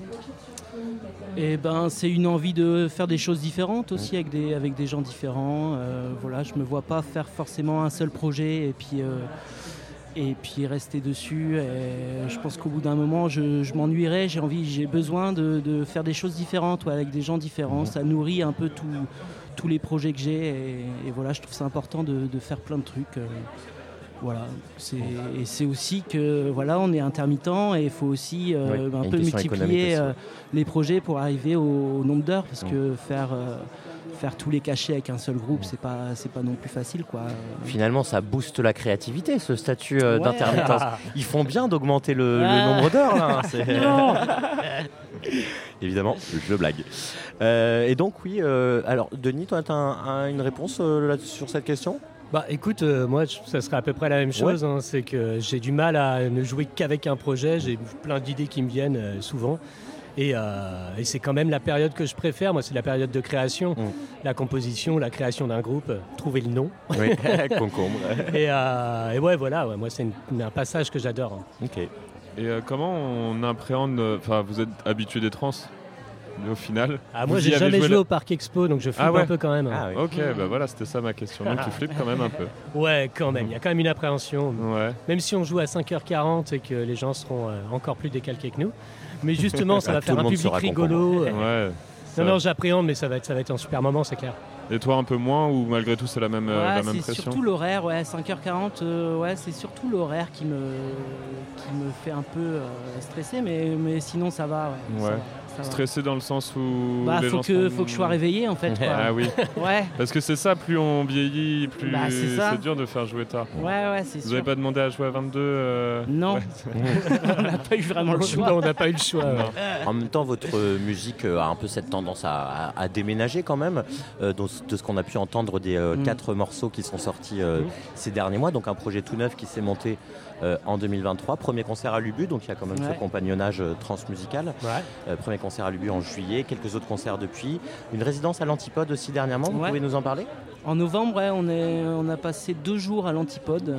Et ben, c'est une envie de faire des choses différentes aussi avec des, avec des gens différents. Euh, voilà, je me vois pas faire forcément un seul projet et puis, euh, et puis rester dessus. Et je pense qu'au bout d'un moment, je, je m'ennuierais. J'ai envie, j'ai besoin de, de faire des choses différentes ouais, avec des gens différents. Ça nourrit un peu tout- tous les projets que j'ai. Et, et voilà, je trouve ça important de, de faire plein de trucs. euh, voilà, c'est et c'est aussi que voilà, on est intermittent et il faut aussi euh, Oui, un peu multiplier euh, les projets pour arriver au, au nombre d'heures parce que faire euh, faire tous les cachets avec un seul groupe, c'est pas c'est pas non plus facile quoi. Finalement ça booste la créativité ce statut euh, Ouais. d'intermittence. Ils font bien d'augmenter le, le Ah. nombre d'heures là. hein. Évidemment, je blague. et donc, oui, alors Denis, tu as une réponse sur cette question? Bah écoute, moi ça serait à peu près la même chose. Hein. c'est que j'ai du mal à ne jouer qu'avec un projet. J'ai plein d'idées qui me viennent souvent. Euh, et, c'est quand même la période que je préfère. Moi, c'est la période de création, mm. la composition, la création d'un groupe, trouver le nom. Oui, concombre. Euh, et, ouais, voilà, moi, c'est un passage que j'adore. Hein. Ok. Et euh, comment on appréhende. Enfin, vous êtes habitué des trans au final ah, Moi, j'ai jamais joué, au Parc Expo, donc je flippe ah un peu quand même. Ah, Ok, bah voilà, c'était ça ma question. Donc tu flippes quand même un peu. Ouais, quand même. Il y a quand même une appréhension. Ouais. Même si on joue à 5h40 et que les gens seront encore plus décalqués que nous. Mais justement, ça va faire un public rigolo. Ouais, non, non, j'appréhende, mais ça va, être, ça va être un super moment, c'est clair. Et toi un peu moins ou malgré tout c'est la même, euh, la même pression C'est surtout l'horaire, ouais, 5h40, euh, ouais, c'est surtout l'horaire qui me, qui me fait un peu euh, stresser, mais, mais sinon ça va. Ouais, Stressé dans le sens où. Bah, faut, que, faut que je sois réveillé en fait. ah oui. ouais. Parce que c'est ça, plus on vieillit, plus bah, c'est dur de faire jouer tard. Ouais, ouais, c'est Vous n'avez pas demandé à jouer à 22 Non. on n'a pas eu vraiment le choix. on n'a pas eu le choix. En même temps, votre musique a un peu cette tendance à, déménager quand même. Donc, de ce qu'on a pu entendre des euh, mm. quatre morceaux qui sont sortis euh, mm. ces derniers mois. Donc un projet tout neuf qui s'est monté euh, en 2023. Premier concert à Lubu, donc il y a quand même ce compagnonnage transmusical. premier concert à Lubu en juillet, quelques autres concerts depuis. Une résidence à l'Antipode aussi dernièrement, vous pouvez nous en parler? En novembre, on, est, on a passé deux jours à l'Antipode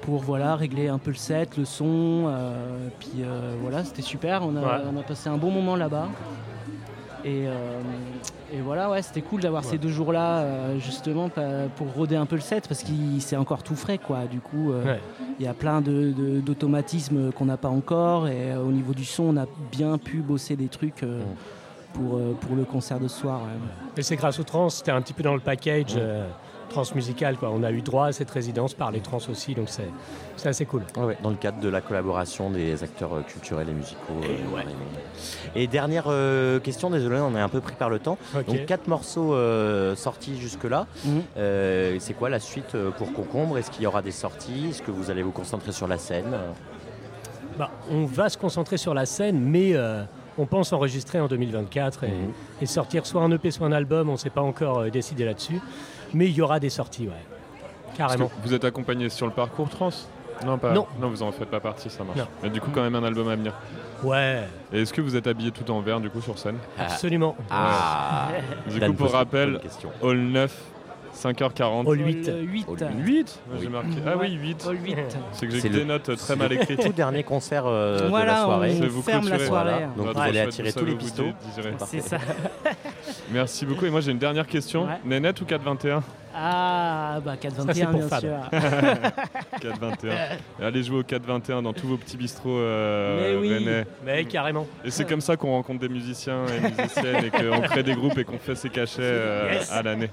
pour voilà, régler un peu le set, le son. puis voilà, c'était super. On a, on a, passé un bon moment là-bas. Et, et voilà, ouais, c'était cool d'avoir ces deux jours-là, euh, justement, pour roder un peu le set, parce que c'est encore tout frais, quoi. Du coup, euh, il y a plein d'automatismes qu'on n'a pas encore, et euh, au niveau du son, on a bien pu bosser des trucs. Pour, pour le concert de ce soir. Et c'est grâce au trans, c'était un petit peu dans le package transmusicale. Quoi. On a eu droit à cette résidence par les trans aussi, donc c'est assez cool. dans le cadre de la collaboration des acteurs euh, culturels et musicaux. Euh, et, dernière euh, question, désolé, on est un peu pris par le temps. Donc quatre morceaux sortis jusque-là. Mhm. c'est quoi la suite pour Concombre? Est-ce qu'il y aura des sorties? Est-ce que vous allez vous concentrer sur la scène? Bah, On va se concentrer sur la scène, mais on pense enregistrer en 2024 mhm. et, sortir soit un EP, soit un album. On ne s'est pas encore décidé là-dessus. Mais il y aura des sorties, ouais. Carrément. Vous êtes accompagné sur le parcours trans non, pas. Non. non, vous en faites pas partie, ça marche. Mais du coup, quand même un album à venir. Ouais. Et est-ce que vous êtes habillé tout en vert du coup sur scène Absolument. Ah. Du coup, pour rappel, All 9 5h40. All 8. 8. 8 J'ai marqué. Ah oui, 8. All 8. C'est que j'ai des notes très mal écrites. tout dernier concert euh, de la soirée. On vous ferme la soirée. Donc vous allez attirer tous les pistons. C'est ça. Merci beaucoup. Et moi j'ai une dernière question. Nénette ou 421 ah, bah 4-21, bien sûr. 4-21. Allez jouer au 4-21 dans tous vos petits bistrots euh, Mais oui. Mais carrément. Et c'est comme ça qu'on rencontre des musiciens et musiciennes et qu'on crée des groupes et qu'on fait ses cachets euh, à l'année.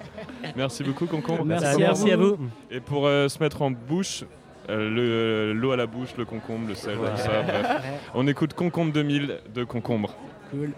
Merci beaucoup, Concombre. Merci, à, vous. Et pour euh, se mettre en bouche, euh, l'eau à la bouche, le concombre, le sel, tout ça. Bref. On écoute Concombre 2000 de Concombre. Cool.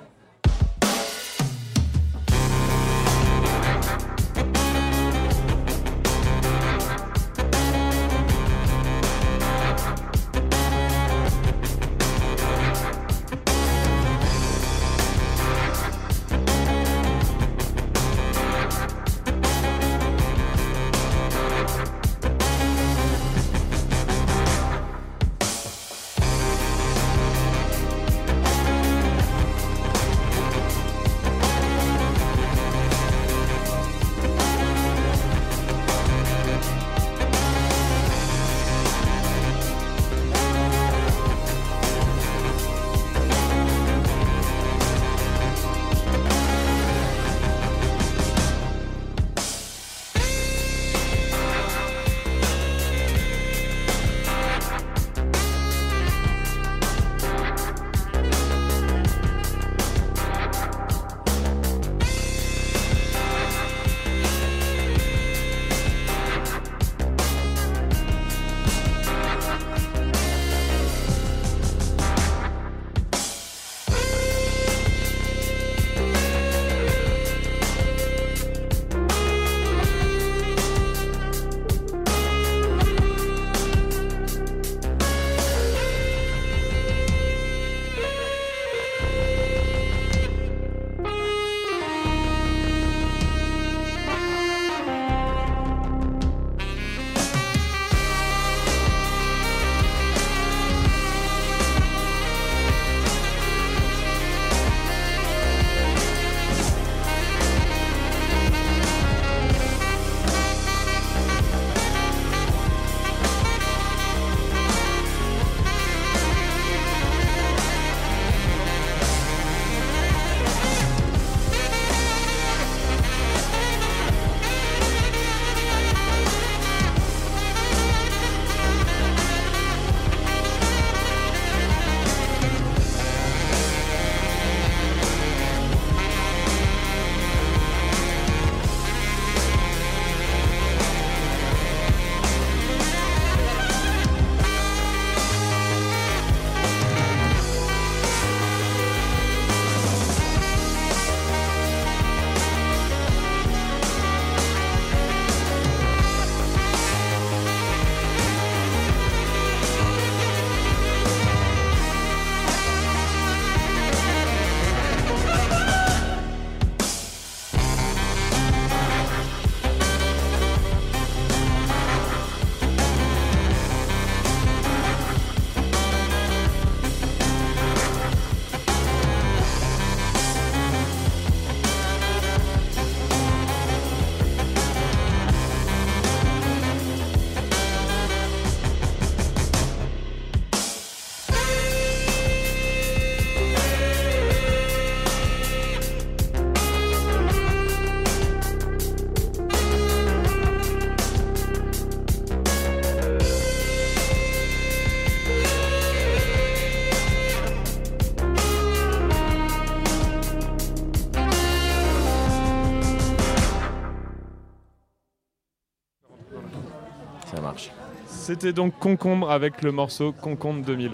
C'était donc Concombre avec le morceau Concombre 2000.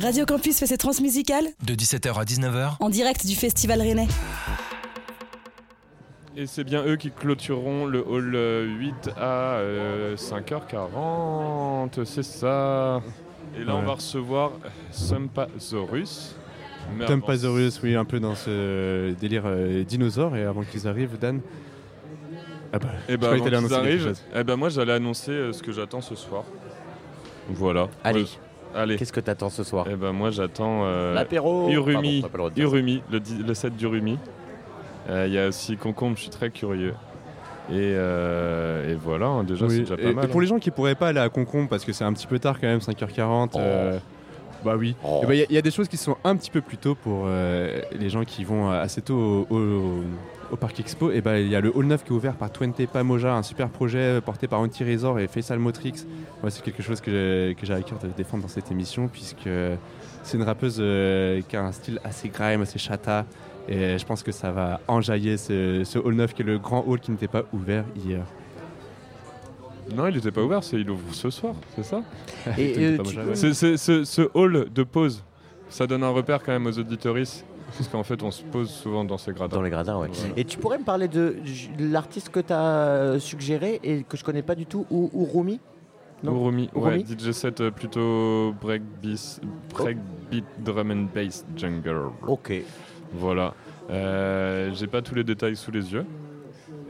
Radio Campus fait ses transmusicales De 17h à 19h en direct du Festival Rennais. Et c'est bien eux qui clôtureront le hall 8 à 5h40, c'est ça. Et là, on va recevoir Sumpazorus. Sumpazorus, oui, un peu dans ce délire euh, dinosaure. Et avant qu'ils arrivent, Dan ah bah, et bah, avant qu'ils arrivent, eh ben moi, j'allais annoncer euh, ce que j'attends ce soir. Voilà. Allez. Allez. Qu'est-ce que tu attends ce soir Eh ben moi j'attends euh, l'apéro Urumi, Urumi, le, le set d'Urumi. Il y a aussi Concombre, je suis très curieux. Euh, et, voilà, hein, déjà, c'est déjà pas mal. Et pour hein. les gens qui pourraient pas aller à Concombre parce que c'est un petit peu tard quand même, 5h40. Euh, bah oui. Oh. Eh ben, il y, a des choses qui sont un petit peu plus tôt pour euh, les gens qui vont assez tôt au, Parc Expo. Et ben il y a le Hall 9 qui est ouvert par Twente Pamoja, un super projet porté par Anti Resort et Faisal Motrix. c'est quelque chose que j'ai à cœur de défendre dans cette émission puisque c'est une rappeuse qui a un style assez grime, assez chata. Et je pense que ça va enjailler ce, hall 9 qui est le grand hall qui n'était pas ouvert hier. Non, il n'était pas ouvert, il ouvre ce soir, c'est ça? Et ce, hall de pause, ça donne un repère quand même aux auditoristes parce qu'en fait, on se pose souvent dans ces gradins. Dans les gradins, oui. Et tu pourrais me parler de l'artiste que tu as euh, suggéré et que je connais pas du tout, Urumi Urumi, ouais, DJ set euh, plutôt breakbeat, breakbeat drum and bass jungle. Ok. Voilà. Euh, j'ai pas tous les détails sous les yeux.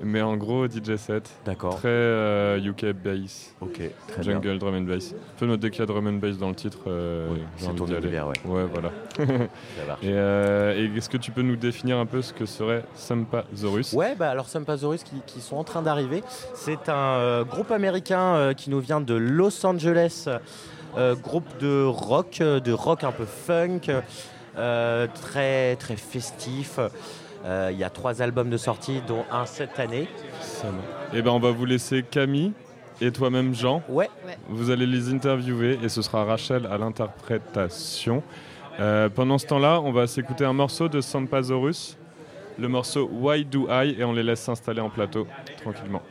Mais en gros, DJ set. D'accord. Très euh, UK bass. Ok. Très Jungle drum and bass. Peu noter qu'il y a drum and bass dans le titre. Euh, c'est ton univers, ouais. Ouais, voilà. et, et est-ce que tu peux nous définir un peu ce que serait Sampazorus? Ouais, bah alors Sampazorus qui, qui sont en train d'arriver. C'est un groupe américain qui nous vient de Los Angeles. groupe de rock, de rock un peu funk. Euh, très très festif. Euh, il y a trois albums de sortie, dont un cette année. Et eh ben on va vous laisser Camille et toi-même Jean. Ouais. Vous allez les interviewer et ce sera Rachel à l'interprétation. Euh, pendant ce temps-là, on va s'écouter un morceau de Sampazorus, le morceau Why Do I, et on les laisse s'installer en plateau tranquillement.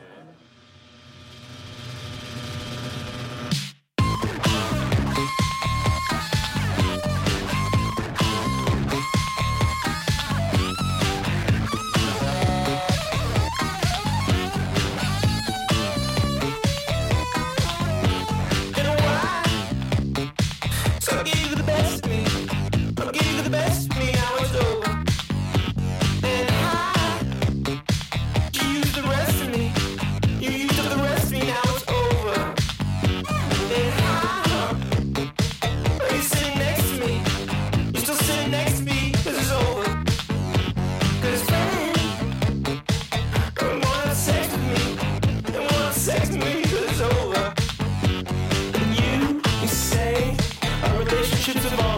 to the ball.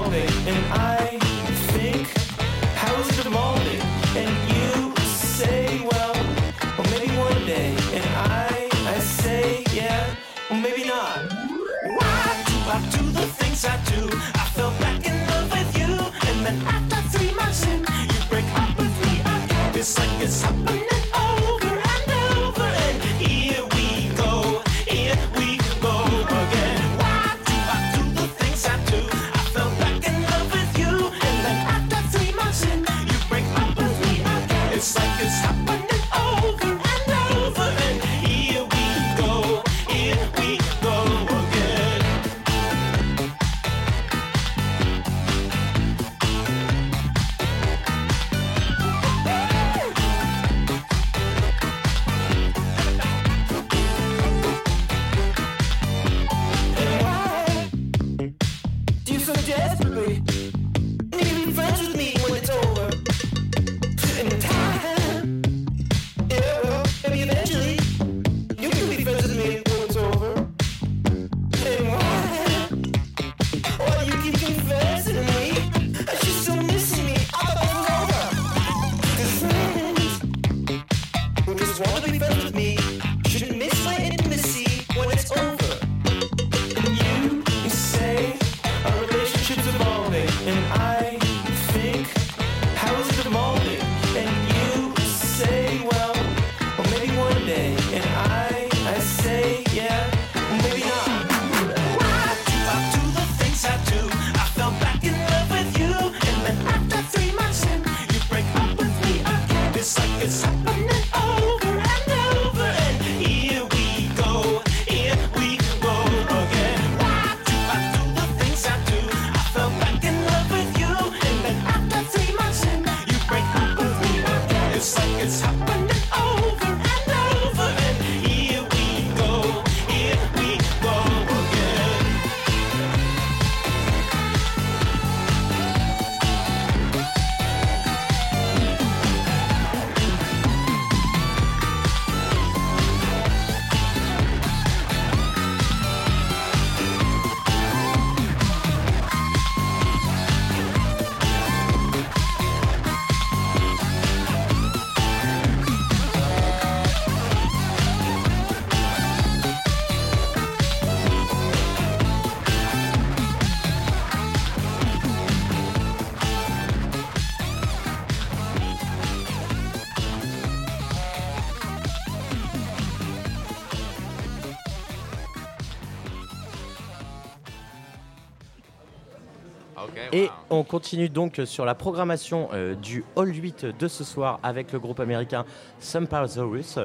On continue donc sur la programmation euh, du Hall 8 de ce soir avec le groupe américain Sumpasaurus,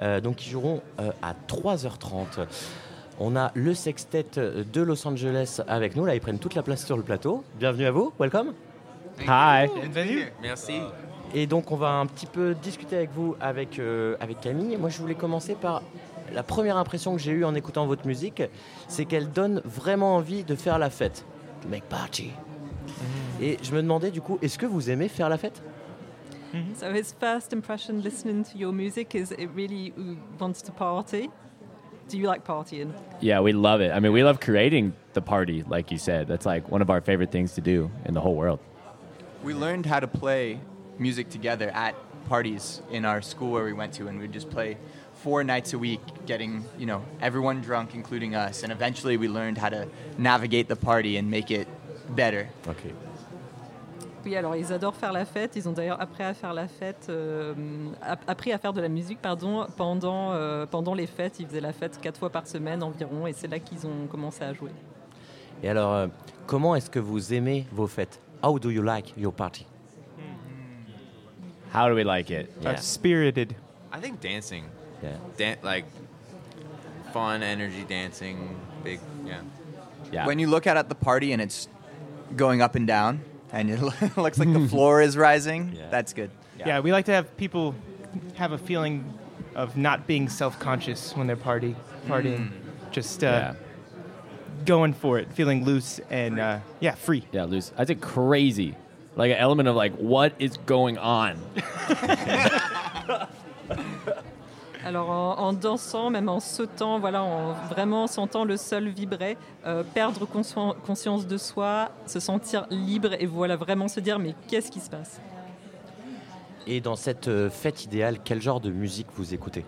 euh, donc qui joueront euh, à 3h30. On a le sextet de Los Angeles avec nous. Là, ils prennent toute la place sur le plateau. Bienvenue à vous. Welcome. Hi. Bienvenue. Merci. Et donc, on va un petit peu discuter avec vous, avec, avec Camille. Moi, je voulais commencer par la première impression que j'ai eue en écoutant votre musique, c'est qu'elle donne vraiment envie de faire la fête, to make party. Mm. Et je me demandais du coup, est-ce que vous aimez faire la fête mm-hmm. So his first impression listening to your music is it really wants to party. Do you like partying? Yeah, we love it. I mean, we love creating the party, like you said. That's like one of our favorite things to do in the whole world. We learned how to play music together at parties in our school where we went to, and we'd just play four nights a week, getting you know everyone drunk, including us, and eventually we learned how to navigate the party and make it better. Okay. Oui, alors ils adorent faire la fête. Ils ont d'ailleurs appris à faire la fête, euh, appris à faire de la musique, pardon, pendant euh, pendant les fêtes. Ils faisaient la fête quatre fois par semaine environ, et c'est là qu'ils ont commencé à jouer. Et alors, euh, comment est-ce que vous aimez vos fêtes? How do you like your party? How do we like it? Yeah. spirited. I think dancing. Yeah. Dan- like fun, energy, dancing, big, yeah. Yeah. When you look out at the party and it's going up and down, and it looks like the floor is rising, yeah. that's good. Yeah. yeah. we like to have people have a feeling of not being self-conscious when they're party partying, mm. just uh, yeah. going for it, feeling loose and uh, yeah, free. Yeah, loose. I think crazy, like an element of like what is going on. Alors en, dansant, même en sautant, voilà, en vraiment sentant le sol vibrer, euh, perdre conscience de soi, se sentir libre et voilà vraiment se dire mais qu'est-ce qui se passe? Et dans cette euh, fête idéale, quel genre de musique vous écoutez?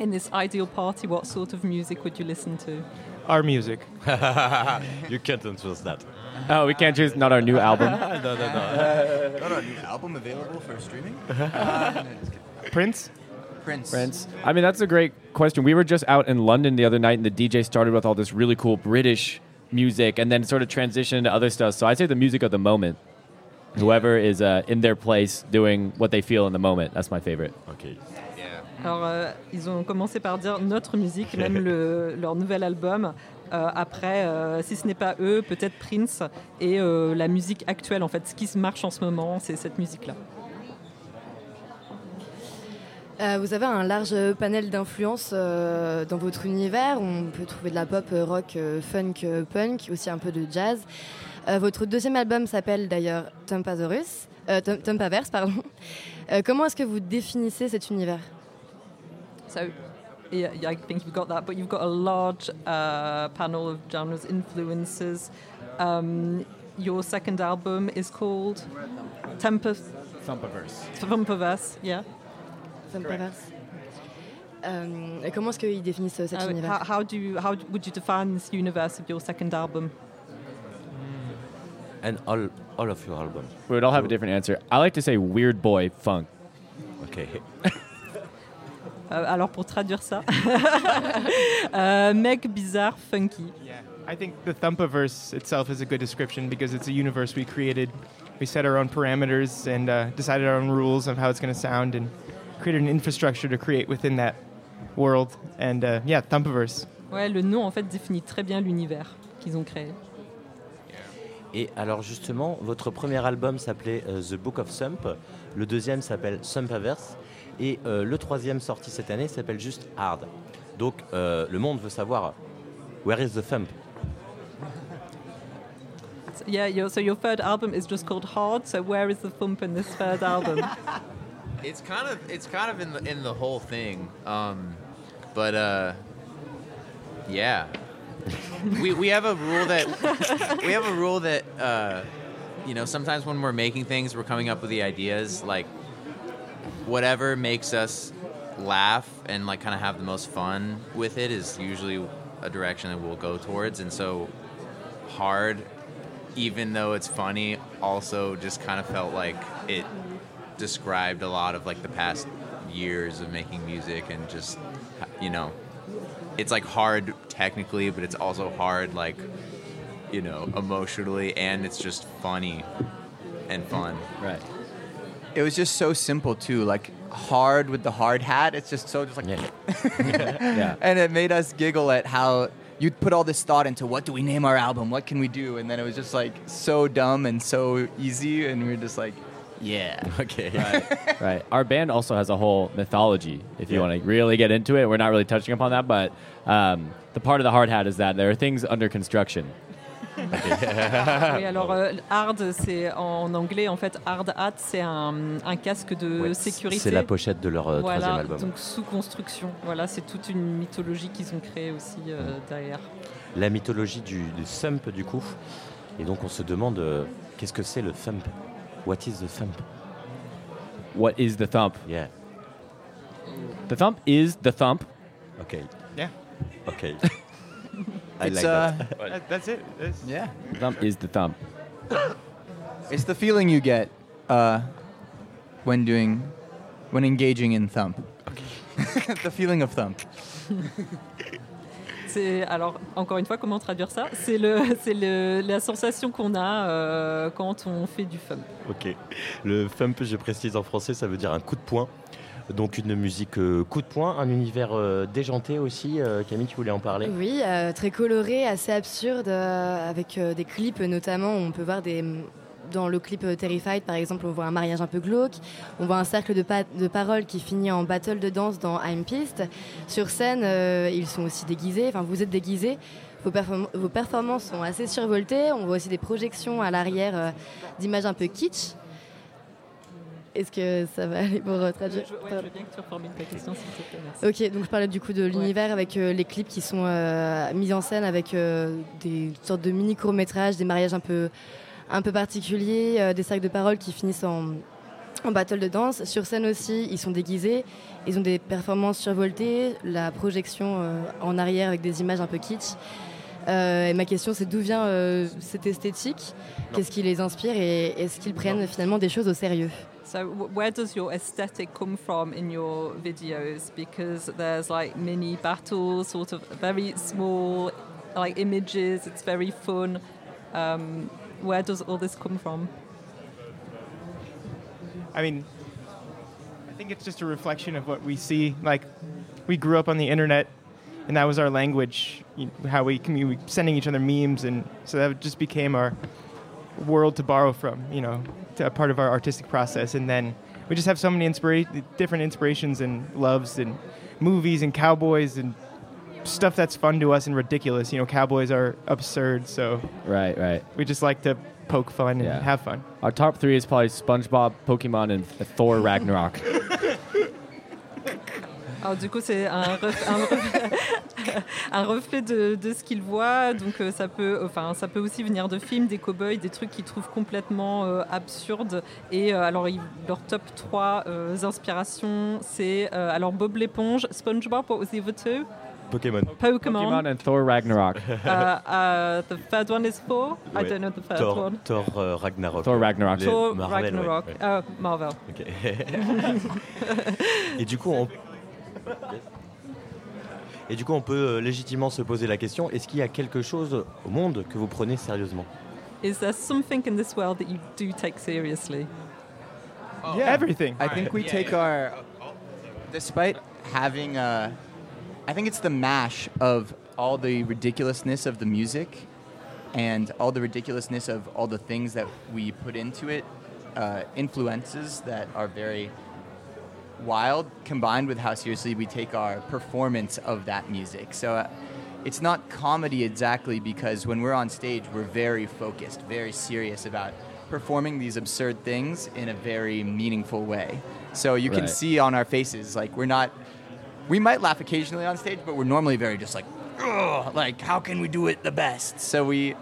In this ideal party, what sort of music would you listen to? Our music. you can't choose that. Oh, we can't choose not our new album. no, no, no. not our new album available for streaming? Prince? Prince. Prince. I mean, that's a great question. We were just out in London the other night, and the DJ started with all this really cool British music, and then sort of transitioned into other stuff. So I'd say the music of the moment. Whoever is uh, in their place doing what they feel in the moment. That's my favorite. Okay. Alors, euh, ils ont commencé par dire notre musique, même le, leur nouvel album. Euh, après, euh, si ce n'est pas eux, peut-être Prince et euh, la musique actuelle, en fait, ce qui se marche en ce moment, c'est cette musique-là. Euh, vous avez un large panel d'influences euh, dans votre univers. On peut trouver de la pop, euh, rock, funk, punk, aussi un peu de jazz. votre deuxième album s'appelle d'ailleurs Tumpaverse, pardon. comment est-ce que vous définissez cet univers? So, yeah, I think you've got that, but you've got a large uh, panel of genres, influences. Um, your second album is called Tempest. Thumpaverse. Thumpaverse, yeah. Euh, comment est-ce qu'ils définissent cet uh, univers how, how, do you, how would you define this universe of your second album And all, all of your albums. We would all have a different answer. I like to say weird boy funk. Okay. euh, alors pour traduire ça, euh, mec bizarre, funky. Yeah. I think the Thumpaverse itself is a good description because it's a universe we created. We set our own parameters and uh, decided our own rules of how it's going to sound and created an infrastructure to create within that world. And uh, yeah, Thumpaverse. Ouais, le nom en fait définit très bien l'univers qu'ils ont créé. Et alors justement, votre premier album s'appelait uh, The Book of Sump, le deuxième s'appelle Sumpaverse, et uh, le troisième sorti cette année s'appelle juste Hard. Donc uh, le monde veut savoir, where is the thump? Yeah, your, so your third album is just called Hard. So where is the thump in this third album? it's kind of it's kind of in the in the whole thing. Um, but uh, yeah, we we have a rule that we have a rule that uh, you know sometimes when we're making things, we're coming up with the ideas like whatever makes us laugh and like kind of have the most fun with it is usually a direction that we'll go towards and so hard even though it's funny also just kind of felt like it described a lot of like the past years of making music and just you know it's like hard technically but it's also hard like you know, emotionally, and it's just funny and fun. Right. It was just so simple too, like hard with the hard hat. It's just so just like, Yeah. yeah. and it made us giggle at how you'd put all this thought into what do we name our album, what can we do, and then it was just like so dumb and so easy, and we were just like, yeah, okay, right, right. Our band also has a whole mythology. If you Yeah. want to really get into it, we're not really touching upon that, but um, the part of the hard hat is that there are things under construction. Oui, alors euh, hard, c'est en anglais, en fait, hard hat, c'est un, un casque de Ouais, sécurité. c'est la pochette de leur, euh, voilà, troisième album. Donc sous construction. Voilà, c'est toute une mythologie qu'ils ont créée aussi euh, derrière. La mythologie du, du thump, du coup. Et donc, on se demande euh, qu'est-ce que c'est le thump? What is the thump What is the thump? Yeah. The thump is the thump. Okay. Yeah. Okay. I It's, like uh, that. That- that's it. That's- yeah. Thump is the thump. It's the feeling you get uh, when doing, when engaging in thump. the feeling of thump. C'est alors encore une fois comment traduire ça? C'est le, c'est le, la sensation qu'on a euh, quand on fait du fun. Ok. Le thump, je précise en français, ça veut dire un coup de poing. Donc une musique euh, coup de poing, un univers euh, déjanté aussi. Euh, Camille, tu voulais en parler? Oui, euh, très coloré, assez absurde, euh, avec euh, des clips notamment. où On peut voir des. Dans le clip euh, Terrified, par exemple, on voit un mariage un peu glauque. On voit un cercle de, pa- de paroles qui finit en battle de danse dans I'm Pissed. Sur scène, euh, ils sont aussi déguisés. Enfin, vous êtes déguisés. Vos, perform- vos performances sont assez survoltées. On voit aussi des projections à l'arrière euh, d'images un peu kitsch. Est-ce que ça va aller pour euh, traduire? Je, ouais, je veux bien que tu reformules ta question, s'il te plaît. Merci. Ok, donc je parlais du coup de l'univers avec euh, les clips qui sont euh, mis en scène avec des sortes de mini courts métrages, des mariages un peu, un peu particuliers, euh, des cercles de paroles qui finissent en, en battle de danse. Sur scène aussi, ils sont déguisés, ils ont des performances survoltées, la projection euh, en arrière avec des images un peu kitsch. Euh, et ma question c'est d'où vient euh, cette esthétique? Qu'est-ce qui les inspire et est-ce qu'ils prennent finalement des choses au sérieux? So, wh- where does your aesthetic come from in your videos? Because there's like mini battles, sort of very small, like images. It's very fun. Um, where does all this come from? I mean, I think it's just a reflection of what we see. Like, we grew up on the internet, and that was our language. You know, how we commu- sending each other memes, and so that just became our world to borrow from. You know, to a part of our artistic process, and then we just have so many inspira- different inspirations and loves and movies and cowboys and stuff that's fun to us and ridiculous. You know, cowboys are absurd, so Right, right. we just like to poke fun and Yeah. have fun. Our top three is probably SpongeBob, Pokemon, and Thor Ragnarok. Alors du coup, c'est un, ref- un reflet, un reflet de, de ce qu'ils voient. Donc euh, ça peut, enfin, ça peut aussi venir de films, des cow-boys, des trucs qu'ils trouvent complètement euh, absurdes. Et euh, alors, ils- leur top 3 euh, inspirations, c'est euh, alors Bob l'éponge, SpongeBob, what was the other two? Pokémon. Pokemon. Pokemon and Thor Ragnarok. Uh, uh, the third one is Thor? I Ouais. don't know the third Thor, one. Thor euh, Ragnarok. Thor Ragnarok. Les Thor Marvel, Ragnarok. ouais. Uh, Marvel. Ok. Et du coup, on... Et du coup, on peut euh, légitimement se poser la question est-ce qu'il y a quelque chose au monde que vous prenez sérieusement? Is there something in this world that you do take seriously? Yeah, everything. I think we take our, despite having, uh, I think it's the mash of all the ridiculousness of the music and all the ridiculousness of all the things that we put into it, uh, influences that are very wild combined with how seriously we take our performance of that music. So uh, it's not comedy exactly because when we're on stage, we're very focused, very serious about performing these absurd things in a very meaningful way. So you can see on our faces, like we're not, we might laugh occasionally on stage, but we're normally very just like, Ugh, like how can we do it the best? So we,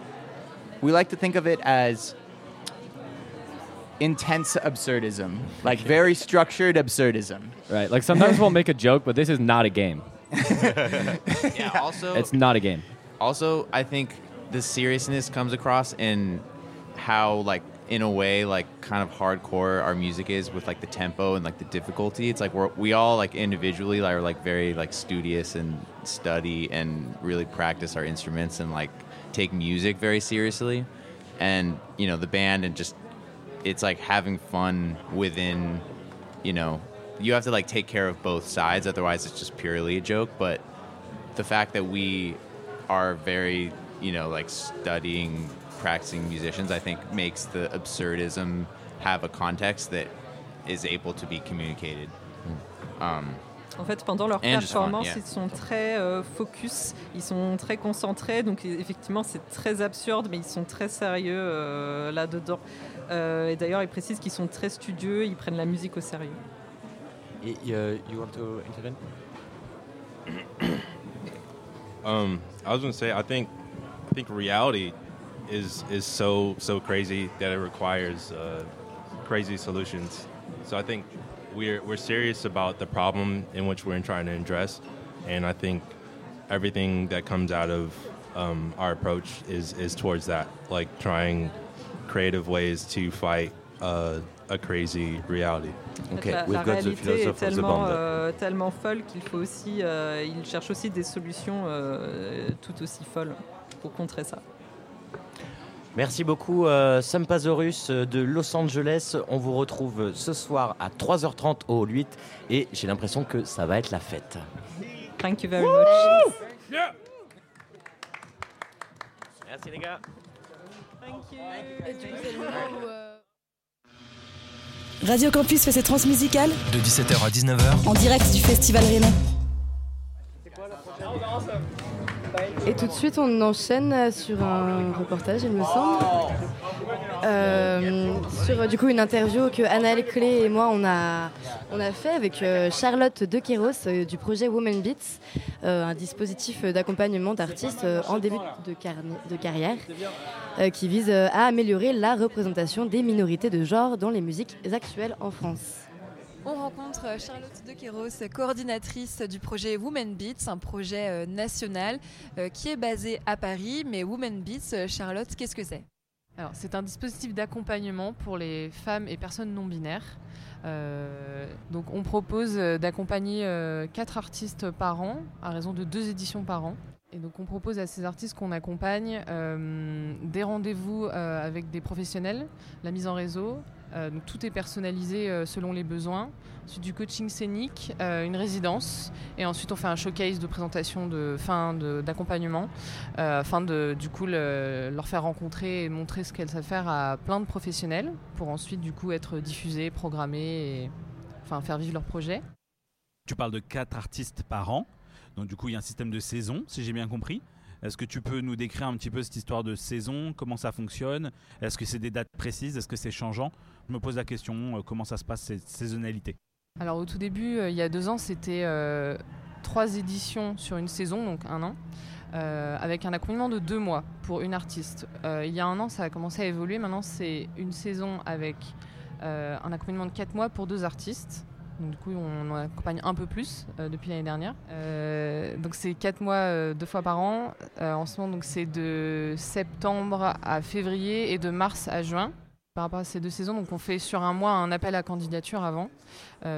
we like to think of it as intense absurdism, like very structured absurdism. Right. Like sometimes we'll make a joke, but this is not a game. yeah. Also, It's not a game. Also, I think the seriousness comes across in how, like, in a way, like, kind of hardcore our music is with like the tempo and like the difficulty. It's like we're we all like individually like are like very like studious and study and really practice our instruments and like take music very seriously, and you know the band and just it's like having fun within, you know, you have to like take care of both sides. Otherwise, it's just purely a joke. But the fact that we are very, you know, like studying, practicing musicians, I think makes the absurdism have a context that is able to be communicated. Um, En fait, pendant leur performance, ils sont très euh, focus, ils sont très concentrés. Donc, effectivement, c'est très absurde, mais ils sont très sérieux euh, là-dedans. Euh, et d'ailleurs, ils précisent qu'ils sont très studieux, ils prennent la musique au sérieux. Et, uh, you want to intervene? um, I was going to say, I think, I think reality is is so so crazy that it requires uh, crazy solutions. So I think we're we're serious about the problem in which we're trying to address, and I think everything that comes out of um, our approach is is towards that, like trying creative ways to fight uh, a crazy reality. Okay, la, la réalité est tellement, euh, tellement folle qu'il faut aussi, euh, il cherche aussi des solutions euh, tout aussi folles pour contrer ça. Merci beaucoup, euh, Sampasaurus de Los Angeles. On vous retrouve ce soir à 3h30 au 8 et j'ai l'impression que ça va être la fête. Thank you very much. Yeah. Merci les gars. Thank you. Radio Campus fait ses transmusicales de 17h à 19h en direct du Festival Rennais. Et tout de suite, on enchaîne sur un reportage, il me semble. Euh, sur du coup une interview que Anaël Clé et moi on a, on a fait avec euh, Charlotte De euh, du projet Women Beats, un dispositif d'accompagnement d'artistes en début de, de carrière qui vise à améliorer la représentation des minorités de genre dans les musiques actuelles en France. On rencontre Charlotte De coordinatrice du projet Women Beats, un projet national qui est basé à Paris. Mais Women Beats, Charlotte, qu'est-ce que c'est? Alors, c'est un dispositif d'accompagnement pour les femmes et personnes non binaires. Euh, donc, on propose d'accompagner euh, quatre artistes par an, à raison de deux éditions par an. Et donc, on propose à ces artistes qu'on accompagne euh, des rendez-vous avec des professionnels, la mise en réseau, euh, tout est personnalisé euh, selon les besoins. Ensuite du coaching scénique, euh, une résidence, et ensuite on fait un showcase de présentation de fin d'accompagnement, afin de du coup leur faire rencontrer et montrer ce qu'elles savent faire à plein de professionnels, pour ensuite du coup être diffusés, programmés, et enfin faire vivre leur projet. Tu parles de quatre artistes par an, du coup il y a un système de saison, si j'ai bien compris. Est-ce que tu peux nous décrire un petit peu cette histoire de saison? Comment ça fonctionne? Est-ce que c'est des dates précises? Est-ce que c'est changeant? Je me pose la question, euh, comment ça se passe cette saisonnalité? Alors au tout début, euh, il y a deux ans, c'était euh, trois éditions sur une saison, donc un an. avec un accompagnement de deux mois pour une artiste. il y a un an, ça a commencé à évoluer. Maintenant, c'est une saison avec un accompagnement de quatre mois pour deux artistes du coup, on en accompagne un peu plus euh, depuis l'année dernière. Euh, donc c'est quatre mois, euh, deux fois par an. en ce moment, donc c'est de septembre à février et de mars à juin. Par rapport à ces deux saisons, donc on fait sur un mois un appel à candidature avant.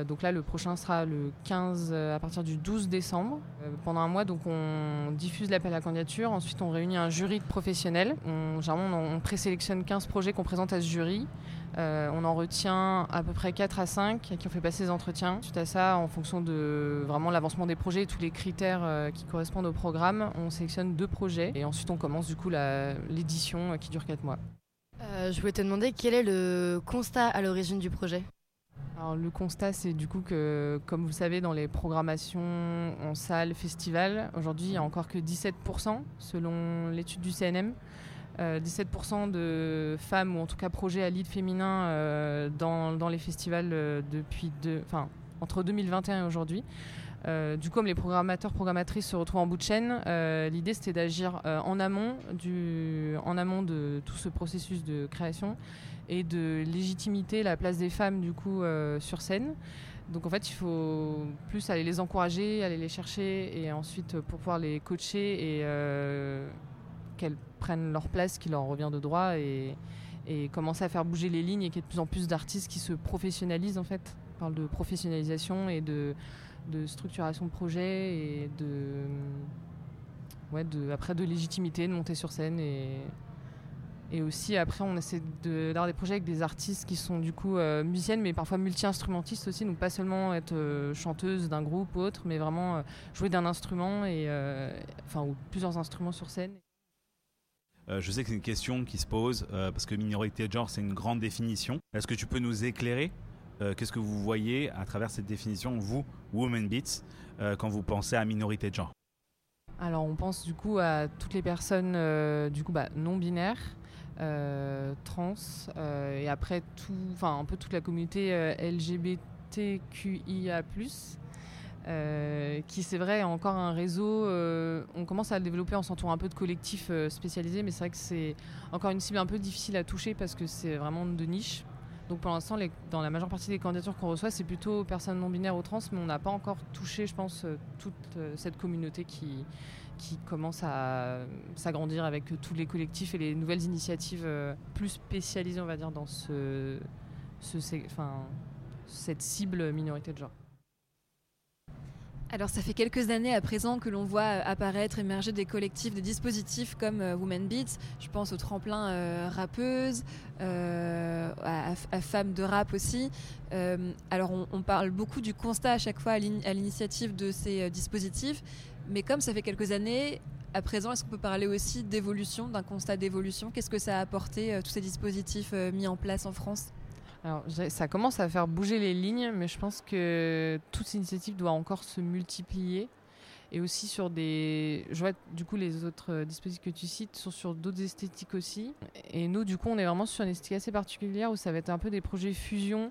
donc là, le prochain sera le 15 à partir du 12 décembre. pendant un mois, donc on diffuse l'appel à candidature. Ensuite, on réunit un jury de professionnels. On, généralement, on, on présélectionne 15 projets qu'on présente à ce jury. Euh, on en retient à peu près 4 à 5 qui ont fait passer des entretiens. Suite à ça, en fonction de vraiment l'avancement des projets et tous les critères euh, qui correspondent au programme, on sélectionne deux projets et ensuite on commence du coup l'édition euh, qui dure 4 mois. Je voulais te demander quel est le constat à l'origine du projet? Alors, le constat, c'est du coup que, comme vous le savez, dans les programmations en salle, festival, aujourd'hui, il n'y a encore que 17% selon l'étude du CNM. 17% euh, de femmes, ou en tout cas projets à lead féminin euh, dans, dans, les festivals euh, depuis enfin, entre 2021 et aujourd'hui. Du coup, comme les programmateurs, programmatrices se retrouvent en bout de chaîne, l'idée c'était d'agir en, amont en amont de tout ce processus de création et de légitimité la place des femmes du coup sur scène. Donc en fait, il faut plus aller les encourager, aller les chercher et ensuite pour pouvoir les coacher et qu'elles prennent leur place qui leur revient de droit et, et commencer à faire bouger les lignes et qu'il y ait de plus en plus d'artistes qui se professionnalisent en fait. On parle de professionnalisation et de, de structuration de projet et de ouais, de, après de légitimité, de monter sur scène et, et aussi, après, on essaie d'avoir des projets avec des artistes qui sont du coup euh, musiciennes, mais parfois multi-instrumentistes aussi. Donc, pas seulement être euh, chanteuse d'un groupe ou autre, mais vraiment euh, jouer d'un instrument, et, enfin, ou plusieurs instruments sur scène. je sais que c'est une question qui se pose, parce que minorité de genre, c'est une grande définition. Est-ce que tu peux nous éclairer Qu'est-ce que vous voyez à travers cette définition, vous, Women Beats, quand vous pensez à minorité de genre alors on pense du coup à toutes les personnes du coup bah, non binaires, euh, trans euh, et après tout, enfin un peu toute la communauté euh, LGBTQIA+. qui c'est vrai encore un réseau, on commence à le développer en s'entourant un peu de collectifs spécialisés, mais c'est vrai que c'est encore une cible un peu difficile à toucher parce que c'est vraiment de niche. Donc pour l'instant, dans la majeure partie des candidatures qu'on reçoit, c'est plutôt personnes non binaires ou trans, mais on n'a pas encore touché, je pense, toute cette communauté qui, qui commence à s'agrandir avec tous les collectifs et les nouvelles initiatives euh, plus spécialisées, on va dire, dans ce, cette cible minorité de genre. Alors ça fait quelques années à présent que l'on voit apparaître, émerger des collectifs, des dispositifs comme euh, Women Beats. Je pense au tremplin euh, rappeuse, à, femmes de rap aussi. alors on, on, parle beaucoup du constat à chaque fois à l'initiative de ces dispositifs, mais comme ça fait quelques années, à présent, est-ce qu'on peut parler aussi d'évolution, d'un constat d'évolution? Qu'est-ce que ça a apporté, euh, tous ces dispositifs euh, mis en place en France? Alors, ça commence à faire bouger les lignes, mais je pense que toute ces initiatives doivent encore se multiplier et aussi sur des. Je vois du coup les autres euh, dispositifs que tu cites sont sur d'autres esthétiques aussi. Et nous, du coup, on est vraiment sur une esthétique assez particulière où ça va être un peu des projets fusion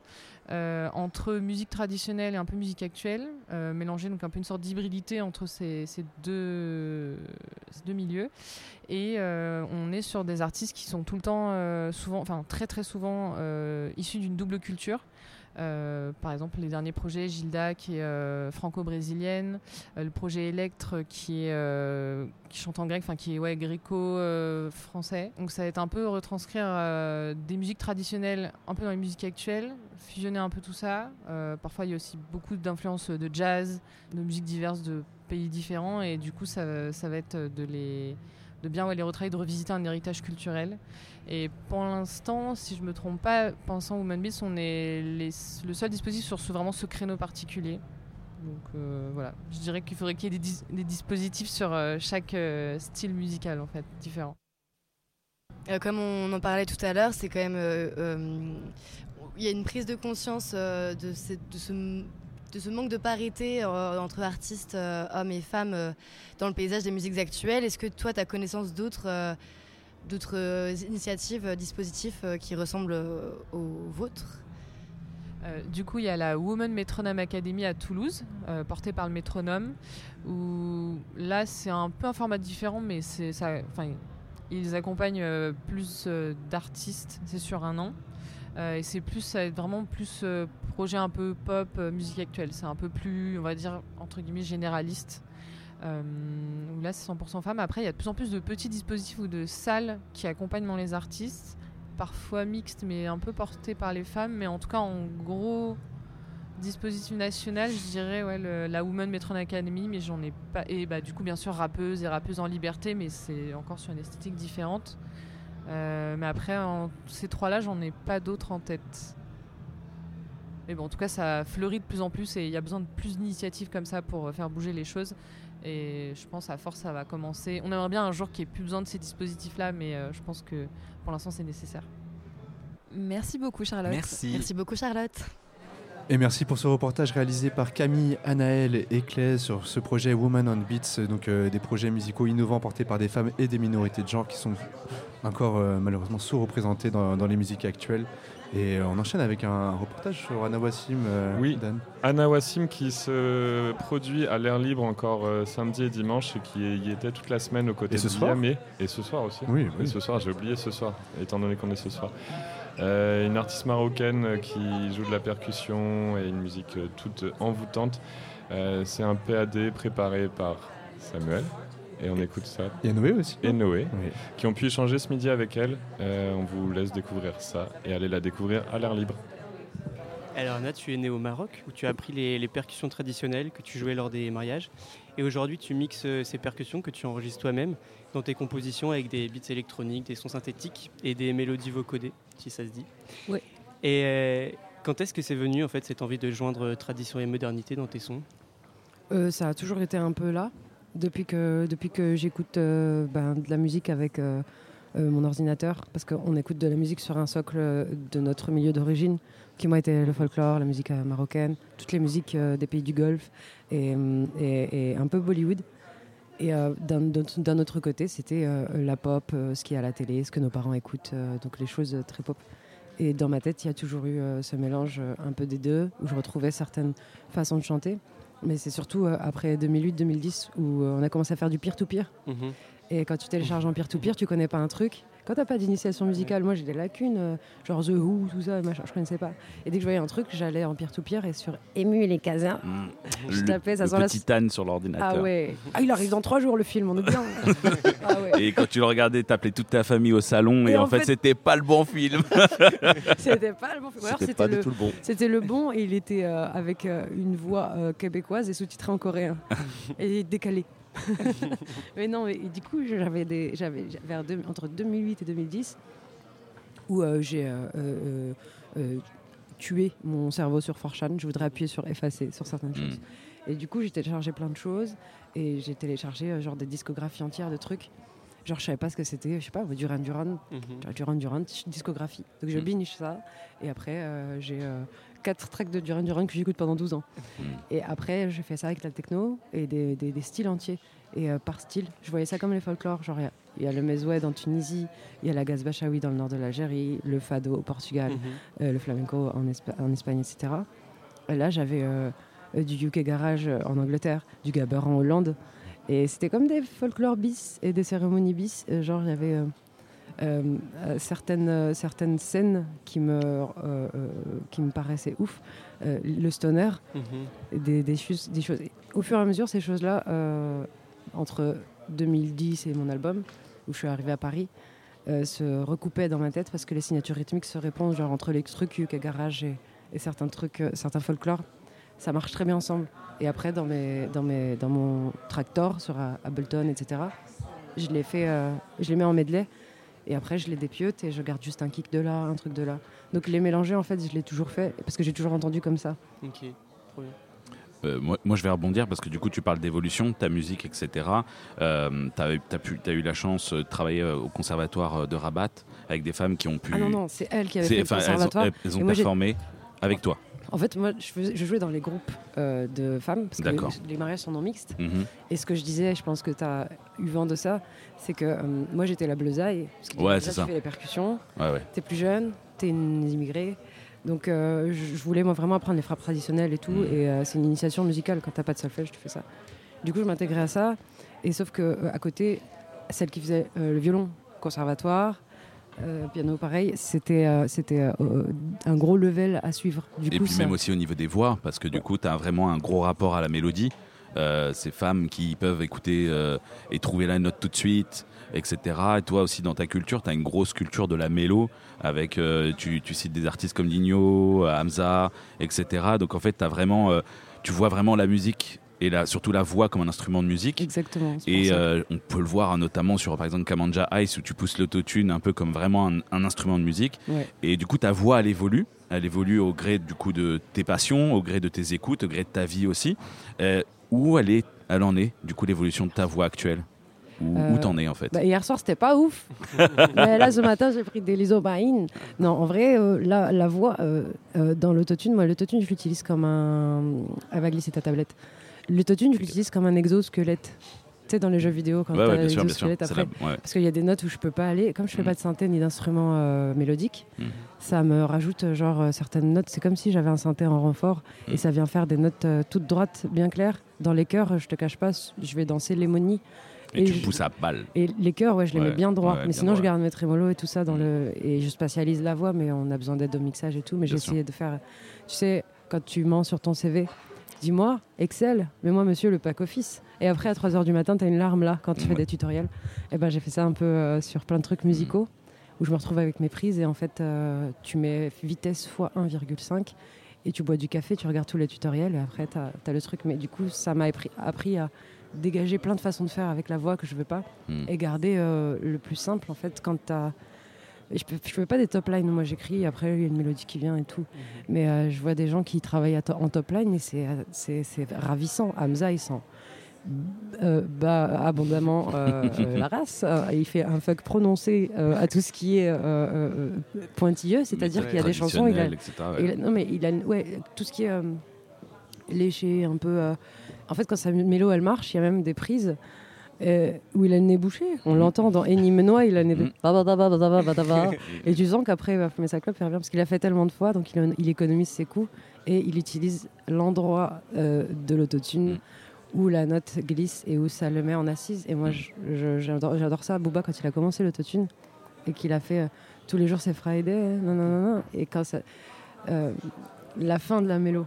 euh, entre musique traditionnelle et un peu musique actuelle, euh, mélanger donc un peu une sorte d'hybridité entre ces, deux, deux, milieux. Et on est sur des artistes qui sont tout le temps, souvent, enfin très très souvent issus d'une double culture. Euh, par exemple, les derniers projets, Gilda qui est euh, franco-brésilienne, euh, le projet Electre qui, chante en grec, enfin qui est ouais, gréco-français. Donc ça va être un peu retranscrire des musiques traditionnelles un peu dans les musiques actuelles, fusionner un peu tout ça. parfois il y a aussi beaucoup d'influences de jazz, de musiques diverses de pays différents et du coup ça, va être de bien les retravailler, de revisiter un héritage culturel. Et pour l'instant, si je me trompe pas, pensant Woman Beats, on est le seul dispositif sur ce, vraiment ce créneau particulier. Donc euh, voilà, je dirais qu'il faudrait qu'il y ait des, dispositifs sur euh, chaque euh, style musical en fait, différent. comme on en parlait tout à l'heure, c'est quand même il y a une prise de conscience de, ce, de, ce, manque de parité entre artistes hommes et femmes dans le paysage des musiques actuelles. Est-ce que toi, tu as connaissance d'autres d'autres euh, initiatives, euh, dispositifs euh, qui ressemblent aux vôtres du coup, il y a la Women Metronome Academy à Toulouse, portée par le métronome, où là, c'est un peu un format différent, mais c'est. Enfin, ils accompagnent plus d'artistes, c'est sur un an. et c'est plus, ça vraiment plus projet un peu pop, musique actuelle. C'est un peu plus, on va dire, entre guillemets, généraliste. Euh, là, c'est 100% femmes. Après, il y a de plus en plus de petits dispositifs ou de salles qui accompagnent les artistes, parfois mixtes, mais un peu portés par les femmes. Mais en tout cas, en gros dispositif national, je dirais ouais, la Women Metron Academy, mais j'en ai pas. Et bah, du coup, bien sûr, rappeuse et rappeuse en liberté, mais c'est encore sur une esthétique différente. Euh, mais après, ces trois-là, j'en ai pas d'autres en tête. Mais bon, en tout cas, ça fleurit de plus en plus et il y a besoin de plus d'initiatives comme ça pour euh, faire bouger les choses. Et je pense à force, ça va commencer. On aimerait bien un jour qu'il n'y ait plus besoin de ces dispositifs-là, mais euh, je pense que pour l'instant, c'est nécessaire. Merci beaucoup, Charlotte. Merci. Merci beaucoup, Charlotte. Et merci pour ce reportage réalisé par Camille, Anaël et Claire sur ce projet Woman on Beats, donc euh, des projets musicaux innovants portés par des femmes et des minorités de genre qui sont encore euh, malheureusement sous-représentés dans, dans, les musiques actuelles. Et euh, on enchaîne avec un reportage sur Anna Wassim. Euh, oui, Anna Wassim qui se produit à l'air libre encore euh, samedi et dimanche et qui y était toute la semaine aux côtés et ce de soir Et ce soir aussi. Oui, oui. ce soir, j'ai oublié ce soir, étant donné qu'on est ce soir. une artiste marocaine qui joue de la percussion et une musique toute envoûtante. C'est un PAD préparé par Samuel et on écoute ça. Il y a Noé aussi. Et Noé, qui ont pu échanger ce midi avec elle. Euh, on vous laisse découvrir ça et aller la découvrir à l'air libre. Alors Anna, tu es né au Maroc où tu as appris les, percussions traditionnelles que tu jouais lors des mariages. Et aujourd'hui, tu mixes euh, ces percussions que tu enregistres toi-même dans tes compositions avec des beats électroniques, des sons synthétiques et des mélodies vocodées, si ça se dit. Oui. Et euh, quand est-ce que c'est venu en fait cette envie de joindre tradition et modernité dans tes sons? Euh, Ça a toujours été un peu là. Depuis que, depuis que j'écoute ben, de la musique avec mon ordinateur, parce qu'on écoute de la musique sur un socle de notre milieu d'origine qui moi était le folklore, la musique euh, marocaine, toutes les musiques euh, des pays du Golfe et, et, un peu Bollywood. Et euh, d'un autre côté, c'était la pop, ce qui est à la télé, ce que nos parents écoutent, donc les choses très pop. Et dans ma tête, il y a toujours eu ce mélange un peu des deux, où je retrouvais certaines façons de chanter. Mais c'est surtout après 2008-2010 où on a commencé à faire du peer-to-peer. Mhm. Et quand tu télécharges en peer-to-peer, tu connais pas un truc, quand t'as pas d'initiation musicale, moi j'ai des lacunes, euh, genre The Who, tout ça, machin, je connaissais pas. Et dès que je voyais un truc, j'allais en peer-to-peer et sur Emu et les casins, mmh. je tapais, ça le petit la... sur l'ordinateur. Ah ouais. Ah, il arrive dans trois jours le film, on est bien. ah ouais. Et quand tu le regardais, t'appelais toute ta famille au salon et, en, fait, c'était pas le bon film. c'était pas le bon film. C'était pas le... du tout le bon. C'était le bon et il était euh, avec euh, une voix québécoise et sous-titré en coréen et décalé. Mais non, mais du coup, j'avais des, j'avais vers entre 2008 et 2010 où euh, j'ai euh, euh, tué mon cerveau sur Forchan. Je voudrais appuyer sur effacer sur certaines choses. Hmm. Et du coup, j'ai téléchargé plein de choses et j'ai téléchargé genre des discographies entières de trucs. Genre, je savais pas ce que c'était, je sais pas, Duran Duran, mm Duran Duran, discographie. Donc, je mm. binge ça. Et après, j'ai quatre tracks de Duran Duran que j'écoute pendant 12 ans. Mm. Et après, je fais ça avec la techno et des, des, styles entiers. Et euh, par style, je voyais ça comme les folklores. Genre, il y, a le mezoued en Tunisie, il y a la gazbachaoui dans le nord de l'Algérie, le fado au Portugal, mm-hmm. euh, le flamenco en, en, Espagne, etc. Et là, j'avais euh, du UK Garage en Angleterre, du gabber en Hollande. Et c'était comme des folklore bis et des cérémonies bis. Genre, il y avait certaines, euh, certaines scènes qui me, qui me paraissaient ouf. le stoner, mhm. des, des, choses, des choses. Au fur et à mesure, ces choses-là, entre 2010 et mon album, où je suis arrivée à Paris, se recoupaient dans ma tête parce que les signatures rythmiques se répondent genre entre les trucs UK Garage et, et certains trucs, certains folklore. Ça marche très bien ensemble. Et après, dans, mes, dans, mes, dans mon tractor sur Ableton, etc., je les, fait, je les mets en medley et après, je les dépiote et je garde juste un kick de là, un truc de là. Donc les mélanger, en fait, je l'ai toujours fait parce que j'ai toujours entendu comme ça. Ok, trop bien. Euh, moi, moi, je vais rebondir parce que du coup, tu parles d'évolution, de ta musique, etc. Euh, tu as, as, eu la chance de travailler euh, au conservatoire de Rabat avec des femmes qui ont pu. Ah non, non, c'est elles qui avaient fait le conservatoire. Elles ont, performé avec toi. En fait, moi, je, jouais dans les groupes euh, de femmes, parce que les mariages sont non mixtes. Mhm. Et ce que je disais, je pense que tu as eu vent de ça, c'est que euh, moi, j'étais la bleusaille. Parce que ouais, tu fais les percussions, ouais, tu es plus jeune, tu es une immigrée. Donc, euh, je, voulais moi vraiment apprendre les frappes traditionnelles et tout. Mhm. Et c'est une initiation musicale. Quand t'as pas de solfège, tu fais ça. Du coup, je m'intégrais à ça. Et sauf que à côté, celle qui faisait le violon, conservatoire, euh, piano pareil, c'était euh, c'était euh, un gros level à suivre. Du et puis même aussi au niveau des voix, parce que du coup, tu as vraiment un gros rapport à la mélodie. ces femmes qui peuvent écouter et trouver la note tout de suite, etc. Et toi aussi dans ta culture, tu as une grosse culture de la mélo, avec, tu, tu, cites des artistes comme Digno, Hamza, etc. Donc en fait, as vraiment, tu vois vraiment la musique et la, surtout la voix comme un instrument de musique. Exactement. Et euh, on peut le voir notamment sur par exemple Kamanja Ice où tu pousses l'autotune un peu comme vraiment un, instrument de musique. Et du coup ta voix elle évolue, elle évolue au gré du coup de tes passions, au gré de tes écoutes, au gré de ta vie aussi. Euh, où elle est, elle en est du coup l'évolution de ta voix actuelle? Où, euh, t'en es en fait? bah, Hier soir c'était pas ouf. Mais là ce matin j'ai pris des lisobaïnes. Non en vrai la, la, voix dans l'autotune, moi l'autotune je l'utilise comme un... Elle va glisser ta tablette. L'autotune, je l'utilise comme un exosquelette. Tu sais, dans les jeux vidéo, quand tu as l'exosquelette après. Parce qu'il y a des notes où je peux pas aller. Comme je fais mm. pas de synthé ni d'instrument euh, mélodique, mm. ça me rajoute euh, genre euh, certaines notes. C'est comme si j'avais un synthé en renfort et mm. ça vient faire des notes toutes droites, bien claires. Dans les chœurs, je te cache pas, je vais danser l'hémonie. Et, tu pousses à balle. Et les chœurs, ouais, je les mets bien droits. mais sinon, je garde mes trémolos et tout ça dans le. Et je spatialise la voix, mais on a besoin d'aide au mixage et tout. Mais j'ai essayé de faire. Tu sais, quand tu mens sur ton CV, dis-moi, Excel, mais moi, monsieur, le pack office. Et après, à 3h du matin, tu as une larme là quand tu fais des tutoriels. Et eh ben, j'ai fait ça un peu euh, sur plein de trucs musicaux où je me retrouve avec mes prises et en fait, euh, tu mets vitesse x 1,5 et tu bois du café, tu regardes tous les tutoriels et après tu as, le truc. Mais du coup, ça m'a appris, à dégager plein de façons de faire avec la voix que je veux pas hmm. et garder euh, le plus simple en fait quand tu as je ne fais pas des top lines, moi j'écris, après il y a une mélodie qui vient et tout. Mhm. Mais euh, je vois des gens qui travaillent en top line et c'est ravissant. Hamza, il sent euh, bah, abondamment euh, la race. il fait un fuck prononcé à tout ce qui est pointilleux, c'est-à-dire qu'il y a des chansons. Il a, non, mais il a ouais, tout ce qui est léché, un peu. en fait, quand sa mélo elle marche, il y a même des prises euh, où il a le nez bouché. On l'entend dans Eni Menois, il a le nez mm. Et tu sens qu'après, il va fumer sa clope, il revient parce qu'il a fait tellement de fois, donc il, économise ses coups et il utilise l'endroit euh, de l'autotune. Mm. où la note glisse et où ça le met en assise. Et moi, mm. j'adore ça. Booba, quand il a commencé l'autotune et qu'il a fait euh, tous les jours c'est Friday, non, non, non, non. et quand ça, la fin de la mélo,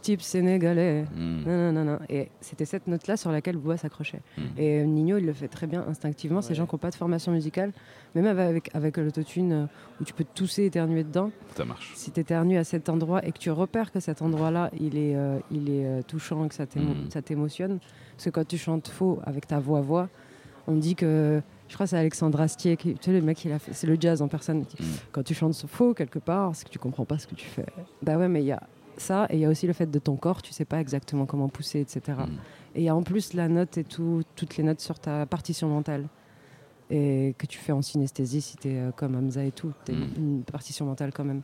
type sénégalais. Hmm. Non, non, non, Et c'était cette note-là sur laquelle Bois s'accrochait. Hmm. Et Nino, il le fait très bien instinctivement. Ces gens qui n'ont pas de formation musicale, même avec, avec l'autotune euh, où tu peux tousser, éternuer dedans. Ça marche. Si tu éternues à cet endroit et que tu repères que cet endroit-là, il est, euh, il est euh, touchant et que hmm. ça t'émotionne. Parce que quand tu chantes faux avec ta voix-voix, on dit que je crois que c'est Alexandre Astier, qui, tu sais, le mec, il a fait, c'est le jazz en personne. Quand tu chantes faux quelque part, c'est que tu comprends pas ce que tu fais. Bah ouais, mais il y a ça, et il y a aussi le fait de ton corps, tu sais pas exactement comment pousser, etc. Mm. Et il y a en plus la note et tout, toutes les notes sur ta partition mentale. Et que tu fais en synesthésie si tu es euh, comme Hamza et tout, tu mm. une partition mentale quand même.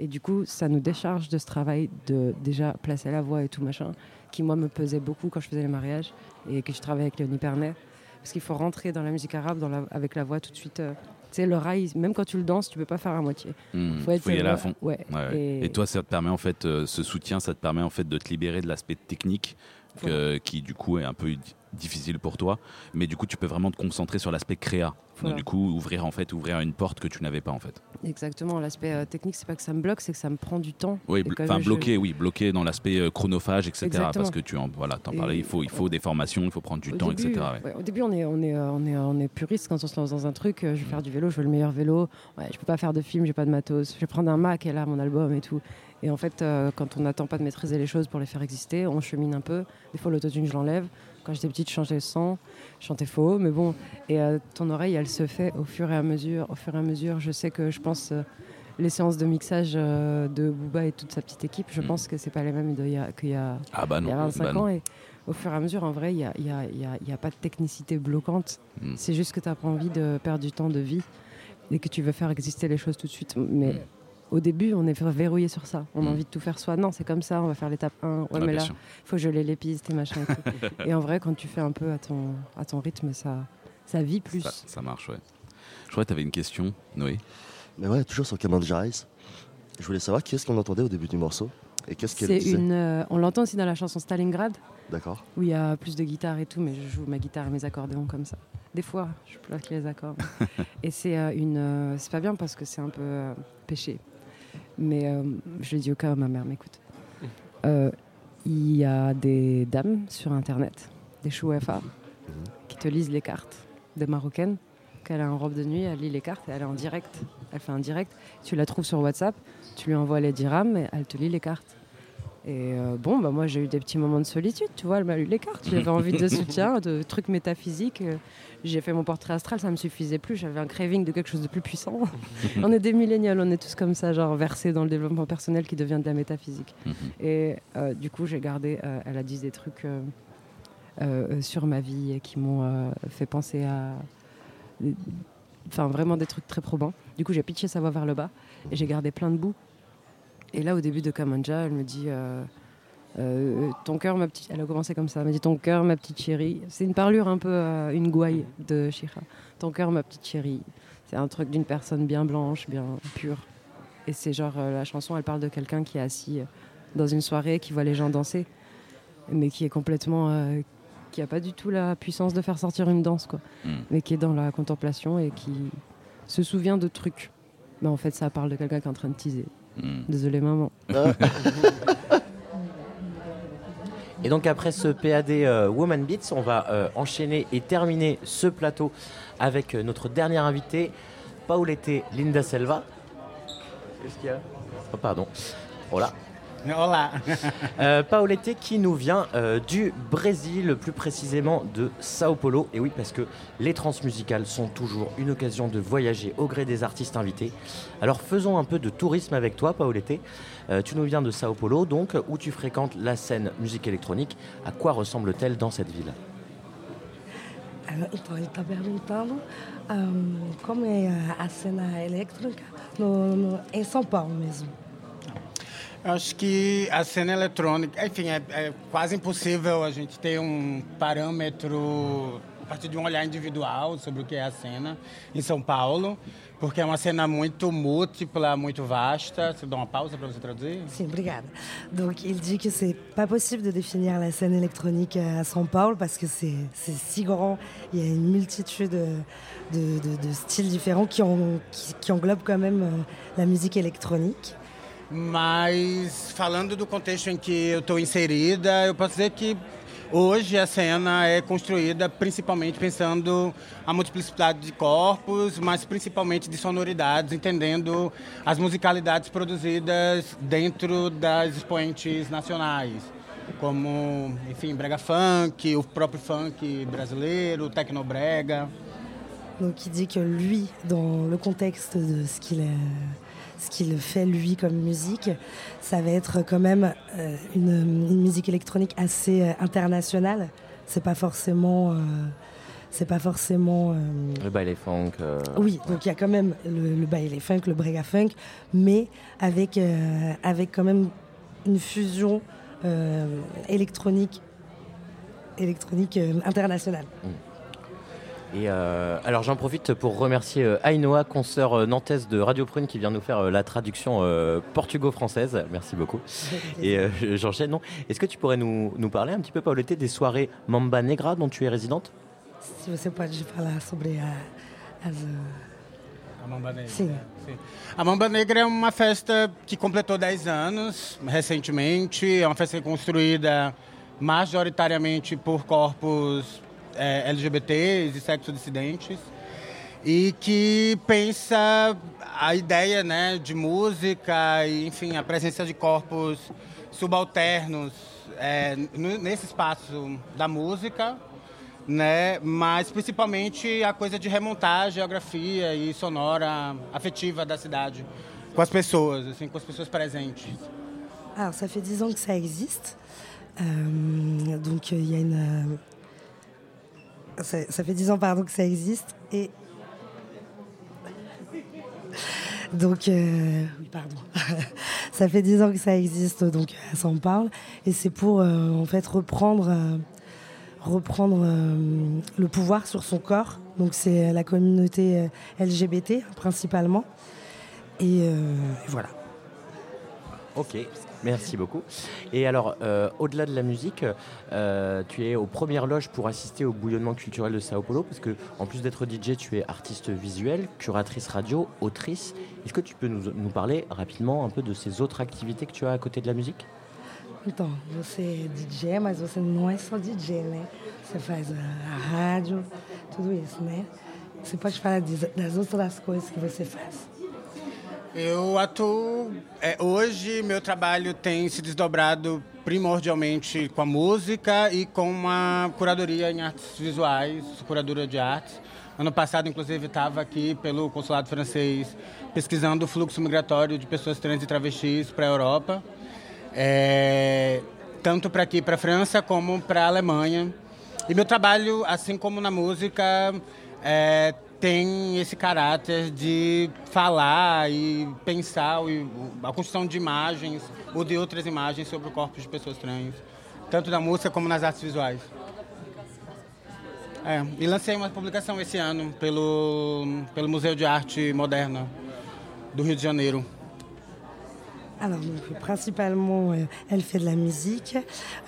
Et du coup, ça nous décharge de ce travail de déjà placer la voix et tout machin, qui moi me pesait beaucoup quand je faisais les mariages et que je travaillais avec Léonie Pernet. Parce qu'il faut rentrer dans la musique arabe dans la, avec la voix tout de suite. Euh, sais, le rail, même quand tu le danses, tu peux pas faire à moitié. Il hmm. faut, y aller à fond. Et... toi, ça te permet en fait, euh, ce soutien, ça te permet en fait de te libérer de l'aspect technique qui du coup est un peu difficile pour toi, mais du coup tu peux vraiment te concentrer sur l'aspect créa. Donc, du coup ouvrir en fait ouvrir une porte que tu n'avais pas en fait. Exactement, l'aspect euh, technique c'est pas que ça me bloque, c'est que ça me prend du temps. Oui, enfin bloqué, oui, bloqué dans l'aspect euh, chronophage, etc. Parce que tu en voilà, t'en parlais, il faut il faut des formations, il faut prendre du temps, etc. au début on est on est on est on est puriste quand on se lance dans un truc. je vais faire du vélo, je veux le meilleur vélo. Ouais, je peux pas faire de film, j'ai pas de matos. Je vais prendre un Mac et là mon album et tout. Et en fait, euh, quand on n'attend pas de maîtriser les choses pour les faire exister, on chemine un peu. Des fois, l'autotune, je l'enlève. Quand j'étais petite, je changeais le son, je chantais faux, mais bon. Et euh, ton oreille, elle se fait au fur et à mesure. Au fur et à mesure, je sais que je pense euh, les séances de mixage de Booba et toute sa petite équipe, je mm. pense que c'est pas les mêmes qu'il y a, y a, ah bah 25 bah ans. Et au fur et à mesure, en vrai, il n'y a, y a, y a, pas de technicité bloquante. Mm. C'est juste que tu n'as pas envie de perdre du temps de vie et que tu veux faire exister les choses tout de suite. Mais mm au début, on est verrouillé sur ça. On a mm. envie de tout faire soi. Non, c'est comme ça, on va faire l'étape 1. Ouais, mais là, il faut geler les pistes et machin. Et, en vrai, quand tu fais un peu à ton, à ton rythme, ça, ça vit plus. Ça, marche, ouais. Je crois que tu avais une question, Noé. Mais ouais, toujours sur Command Rise. Je voulais savoir qui est-ce qu'on entendait au début du morceau et qu'est-ce qu'elle disait. Une, euh, on l'entend aussi dans la chanson Stalingrad. D'accord. Où il y a plus de guitare et tout, mais je joue ma guitare et mes accordéons comme ça. Des fois, je plaque les accords. et c'est euh, une, euh, c'est pas bien parce que c'est un peu péché. Mais euh, je l'ai dit au cas où ma mère m'écoute. Euh, il y a des dames sur Internet, des chouefas, qui te lisent les cartes, des Marocaines, qu'elle a en robe de nuit, elle lit les cartes et elle est en direct. Elle fait un direct. Tu la trouves sur WhatsApp, tu lui envoies les dirhams et elle te lit les cartes. Et euh, bon, bah moi j'ai eu des petits moments de solitude, tu vois, elle m'a lu les cartes. J'avais envie de soutien, de trucs métaphysiques. J'ai fait mon portrait astral, ça me suffisait plus. J'avais un craving de quelque chose de plus puissant. on est des millénials, on est tous comme ça, genre versés dans le développement personnel qui devient de la métaphysique. Mhm. Et euh, du coup, j'ai gardé, euh, elle a dit des trucs sur ma vie qui m'ont fait penser à. Enfin, vraiment des trucs très probants. Du coup, j'ai pitché sa voix vers le bas et j'ai gardé plein de bouts et là, au début de Kamanja, elle me dit euh, euh, Ton cœur, ma petite. Elle a commencé comme ça. Elle m'a dit Ton cœur, ma petite chérie. C'est une parlure un peu, euh, une gouaille de Shira. Ton cœur, ma petite chérie. C'est un truc d'une personne bien blanche, bien pure. Et c'est genre, la chanson, elle parle de quelqu'un qui est assis dans une soirée, qui voit les gens danser, mais qui est complètement. qui n'a pas du tout la puissance de faire sortir une danse, quoi. Hmm. Mais qui est dans la contemplation et qui se souvient de trucs. Mais en fait, ça parle de quelqu'un qui est en train de teaser. Hmm. Désolé maman. Et donc après ce PAD euh, Woman Beats, on va euh, enchaîner et terminer ce plateau avec euh, notre dernière invitée, Paulette Linda Selva. Qu'est-ce qu'il y a? Oh pardon. Voilà. Olá. Euh, Paolette qui nous vient euh, du Brésil, plus précisément de Sao Paulo. Et oui, parce que les transmusicales sont toujours une occasion de voyager au gré des artistes invités. Alors faisons un peu de tourisme avec toi, Paolette. Euh, tu nous viens de Sao Paulo, donc, où tu fréquentes la scène musique électronique. À quoi ressemble-t-elle dans cette ville? Então, ele está perguntando um, como é a cena eletrônica no, no, em São Paulo mesmo. Eu acho que a cena eletrônica, enfim, é, é, quase impossível a gente ter um parâmetro a partir de um olhar individual sobre o que é a cena em São Paulo, porque é uma cena muito múltipla, muito vasta. Você dá uma pausa para você traduzir Sim, obrigada. Donc, il dit que c'est pas possible de définir la scène électronique à São Paulo parce que c'est si grand, il y a une multitude de, de, de styles différents qui, ont, qui, qui englobent quand même euh, la musique électronique. Mas falando do contexto em que eu estou inserida, eu posso dizer que hoje a cena é construída principalmente pensando a multiplicidade de corpos, mas principalmente de sonoridades, entendendo as musicalidades produzidas dentro das expoentes nacionais, como, enfim, brega funk, o próprio funk brasileiro, tecnobrega. Donc il dit que lui, dans le contexte de ce qu'il est ce qu'il fait lui comme musique, ça va être quand même euh, une, musique électronique assez euh, internationale. C'est pas forcément. Euh, c'est pas forcément. le baile funk. Oui, donc il y a quand même le, le baile funk, le brega funk, mais avec, avec quand même une fusion électronique, électronique internationale. Mm. Et euh, alors j'en profite pour remercier euh, Ainoa, consoeur euh, nantaise de Radio Prune, qui vient nous faire la traduction portugo-française. Merci beaucoup. Et j'enchaîne. Non, est-ce que tu pourrais nous, nous parler un petit peu, Paulette, des soirées Mamba Negra dont tu es résidente? Si você pode falar sobre a, as A Mamba Negra. Sim. Sim. A Mamba Negra é uma festa que completou 10 anos recentemente. É uma festa construída majoritariamente por corpos é, LGBTs e sexo dissidentes e que pensa a ideia né, de música e, enfim, a presença de corpos subalternos é, nesse espaço da música, né, mas principalmente a coisa de remontar a geografia e sonora afetiva da cidade com as pessoas, assim, com as pessoas presentes. Alors, ça fait 10 ans que ça existe. Euh, donc, il y a une, ça, fait dix ans pardon, que ça existe. Et donc, euh, oui, pardon. ça fait dix ans que ça existe, donc ça en parle. Et c'est pour euh, en fait reprendre, euh, reprendre le pouvoir sur son corps. Donc c'est la communauté LGBT principalement. Et, et voilà. Ok. Merci beaucoup. Et alors, euh, au-delà de la musique, euh, tu es aux premières loges pour assister au bouillonnement culturel de Sao Paulo, parce que en plus d'être DJ, tu es artiste visuel, curatrice radio, autrice. Est-ce que tu peux nous, parler rapidement un peu de ces autres activités que tu as à côté de la musique? Então, você é DJ, mas você não é só DJ, né? Você faz a rádio, tudo isso, né? Você pode falar das outras coisas que você faz? Eu atuo. É, hoje, meu trabalho tem se desdobrado primordialmente com a música e com uma curadoria em artes visuais, curadora de artes. Ano passado, inclusive, estava aqui pelo consulado francês pesquisando o fluxo migratório de pessoas trans e travestis para a Europa, é, tanto para aqui, para a França, como para a Alemanha. E meu trabalho, assim como na música, é, tem esse caráter de falar e pensar a construção de imagens ou de outras imagens sobre o corpo de pessoas trans, tanto na música como nas artes visuais. É, e lancei uma publicação esse ano pelo, pelo Museu de Arte Moderna do Rio de Janeiro. Alors, donc, principalement, euh, elle fait de la musique,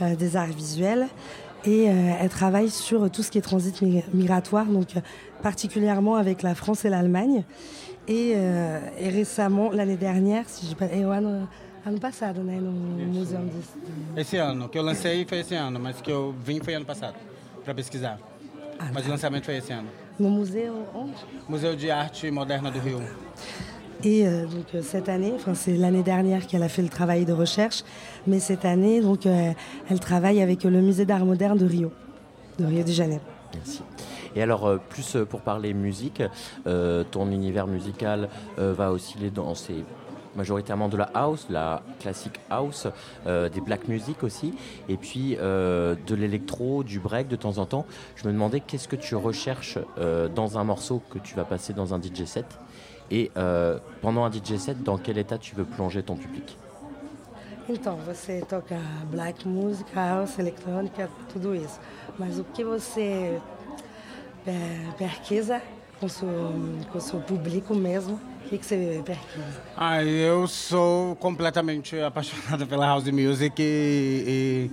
euh, des arts visuels, et euh, elle travaille sur tout ce qui est transit migratoire, donc particulièrement avec la France et l'Allemagne. Et, euh, et, récemment, l'année dernière, si je pas, eu ano, ano passado, né, no Museu de... Esse ano, que eu lancei foi esse ano, mas que eu vim foi ano passado, para pesquisar. Ah, mas tá. o lançamento foi esse ano. No museu onde? Museu de Arte Moderna do Rio. Et euh, donc euh, cette année, enfin c'est l'année dernière qu'elle a fait le travail de recherche, mais cette année, donc euh, elle travaille avec le musée d'art moderne de Rio, de Rio de Janeiro. Merci. Et alors, plus pour parler musique, ton univers musical va osciller dans ces majoritairement de la house, la classique house, des black music aussi, et puis de l'électro, du break de temps en temps. Je me demandais qu'est-ce que tu recherches dans un morceau que tu vas passer dans un DJ set et euh, pendant un DJ set, dans quel état tu veux plonger ton public? Então, você toca black music, house, eletrônica, tudo isso. Mas o que você pesquisa com o seu, com o seu público mesmo? O que, que você pesquisa? Ah, eu sou completamente apaixonada pela house music e, e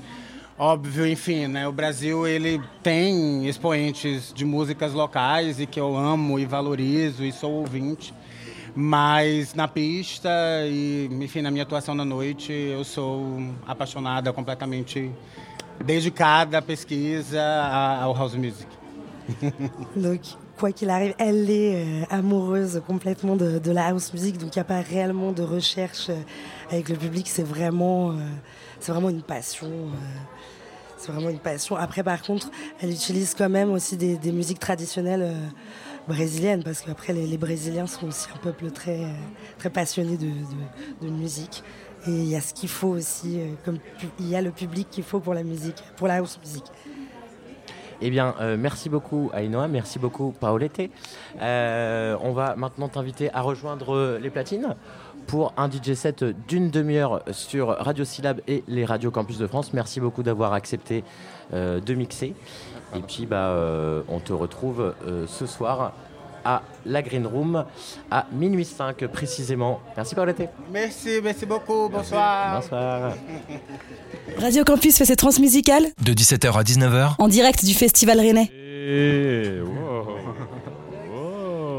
óbvio, enfim, né? O Brasil ele tem expoentes de músicas locais e que eu amo e valorizo e sou ouvinte. Mas na pista e, enfim, na minha atuação na noite, eu sou apaixonada, completamente dedicada à pesquisa, ao house music. Donc, quoi qu'il arrive, elle est euh, amoureuse complètement de, la house music, donc il n'y a pas réellement de recherche euh, avec le public, c'est vraiment, euh, vraiment une passion. C'est vraiment une passion. Après, par contre, elle utilise quand même aussi des, musiques traditionnelles euh, brésilienne, parce qu'après, les, Brésiliens sont aussi un peuple très, très passionné de, musique. Et il y a ce qu'il faut aussi, il y a le public qu'il faut pour la musique, pour la house music. Eh bien, euh, merci beaucoup Ainoa, merci beaucoup Paolette. Euh, on va maintenant t'inviter à rejoindre les platines pour un DJ set d'une demi-heure sur Radio Syllab et les radios Campus de France. Merci beaucoup d'avoir accepté euh, de mixer. Et puis, bah, euh, on te retrouve euh, ce soir à la Green Room à minuit 5 précisément. Merci Paulette. Merci, merci beaucoup. Bonsoir. Bonsoir. Radio Campus fait ses transmusicales de 17h à 19h en direct du Festival Rennais. Et,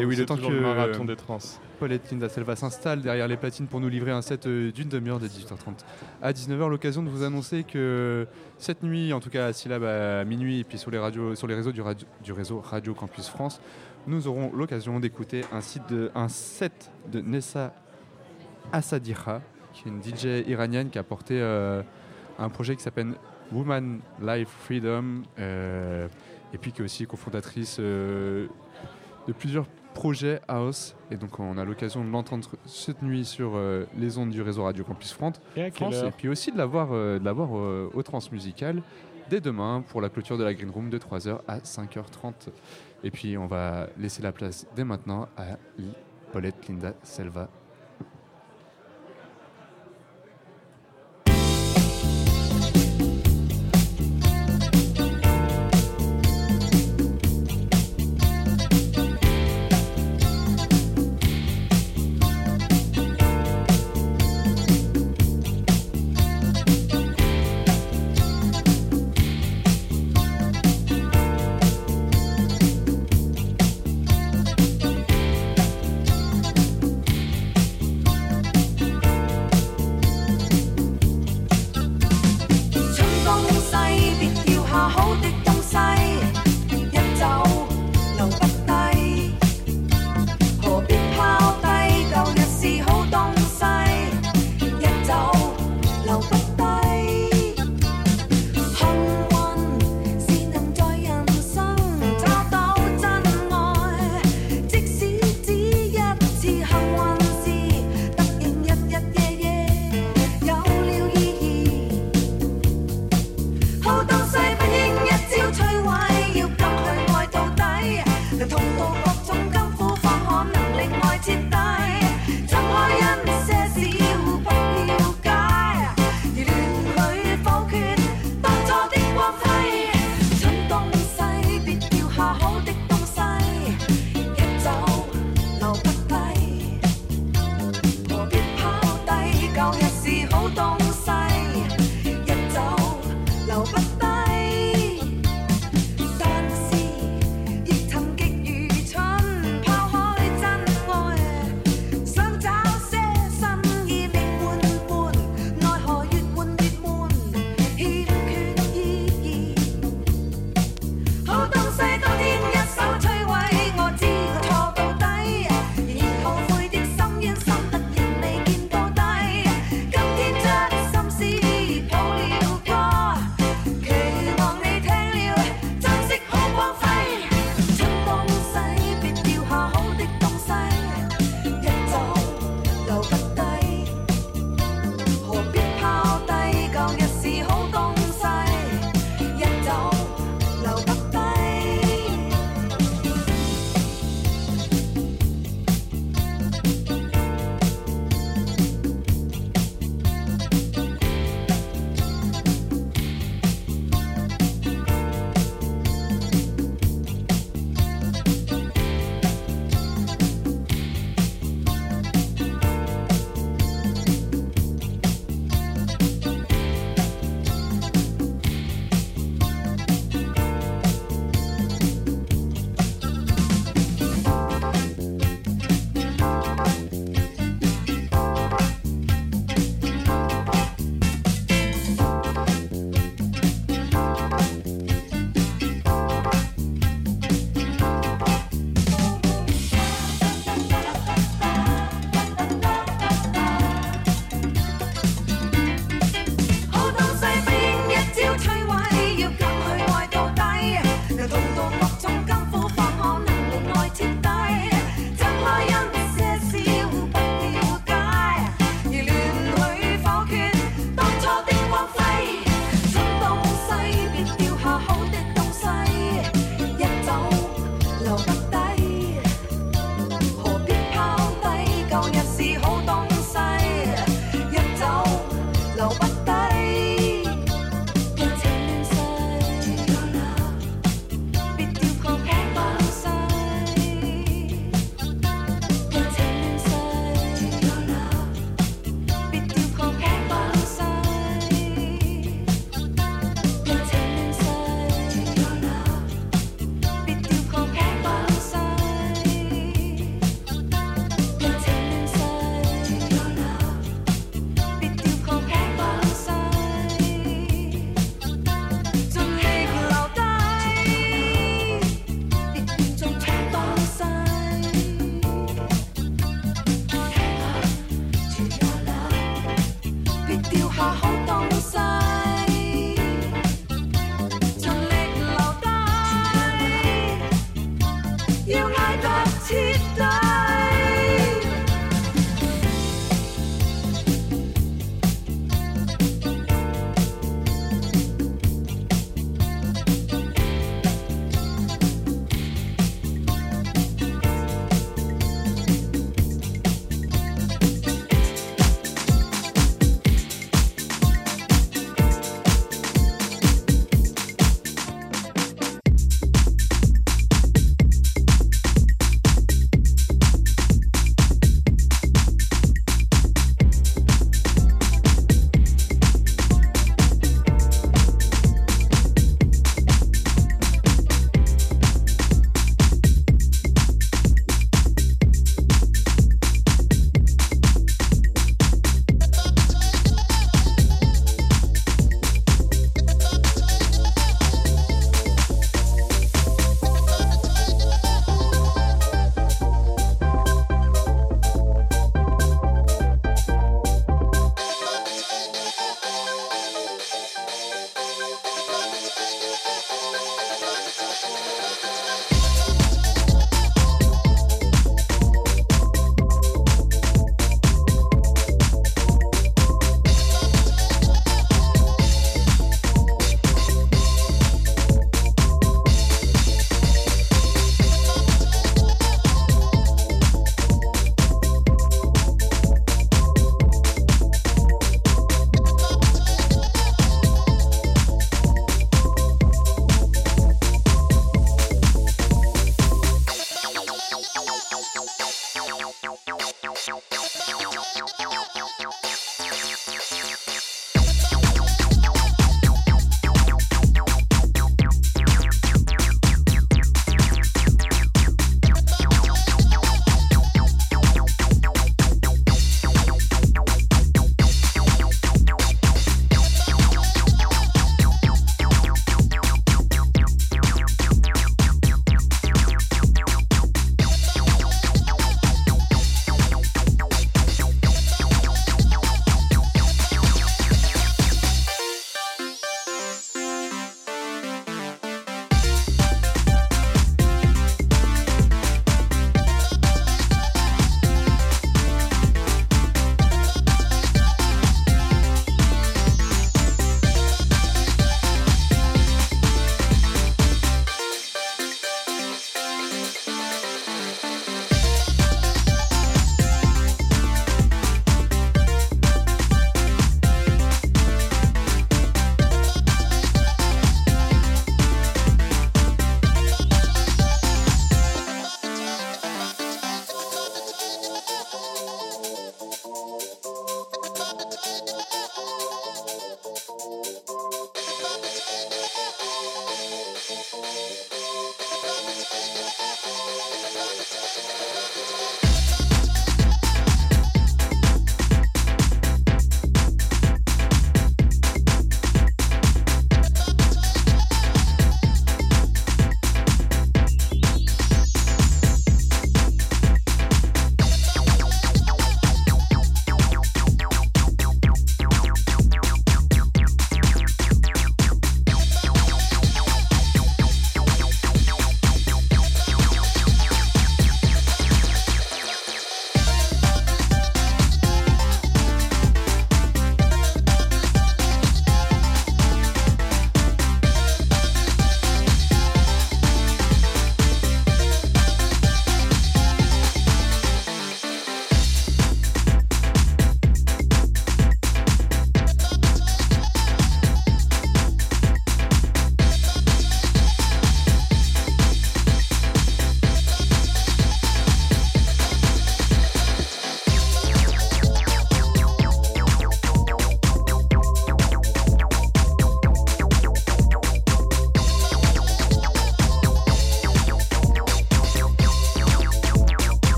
Et oui, le temps que le marathon des trans. Paulette Linda Selva s'installe derrière les platines pour nous livrer un set euh, d'une demi-heure de 18h30 à 19h. L'occasion de vous annoncer que cette nuit, en tout cas à Syllab à minuit, et puis sur les, radios, sur les réseaux du, radio, du réseau Radio Campus France, nous aurons l'occasion d'écouter un, de, un set de Nessa Assadira, qui est une DJ iranienne qui a porté euh, un projet qui s'appelle Woman Life Freedom, euh, et puis qui est aussi cofondatrice euh, de plusieurs projet House. Et donc, on a l'occasion de l'entendre cette nuit sur les ondes du réseau Radio Campus France. Et, France, et puis aussi de l'avoir euh, euh, au Transmusical dès demain pour la clôture de la Green Room de 3h à 5h30. Et puis, on va laisser la place dès maintenant à Paulette Linda Selva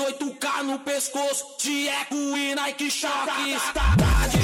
18K no pescoço, Tieco e Nike Shark. Está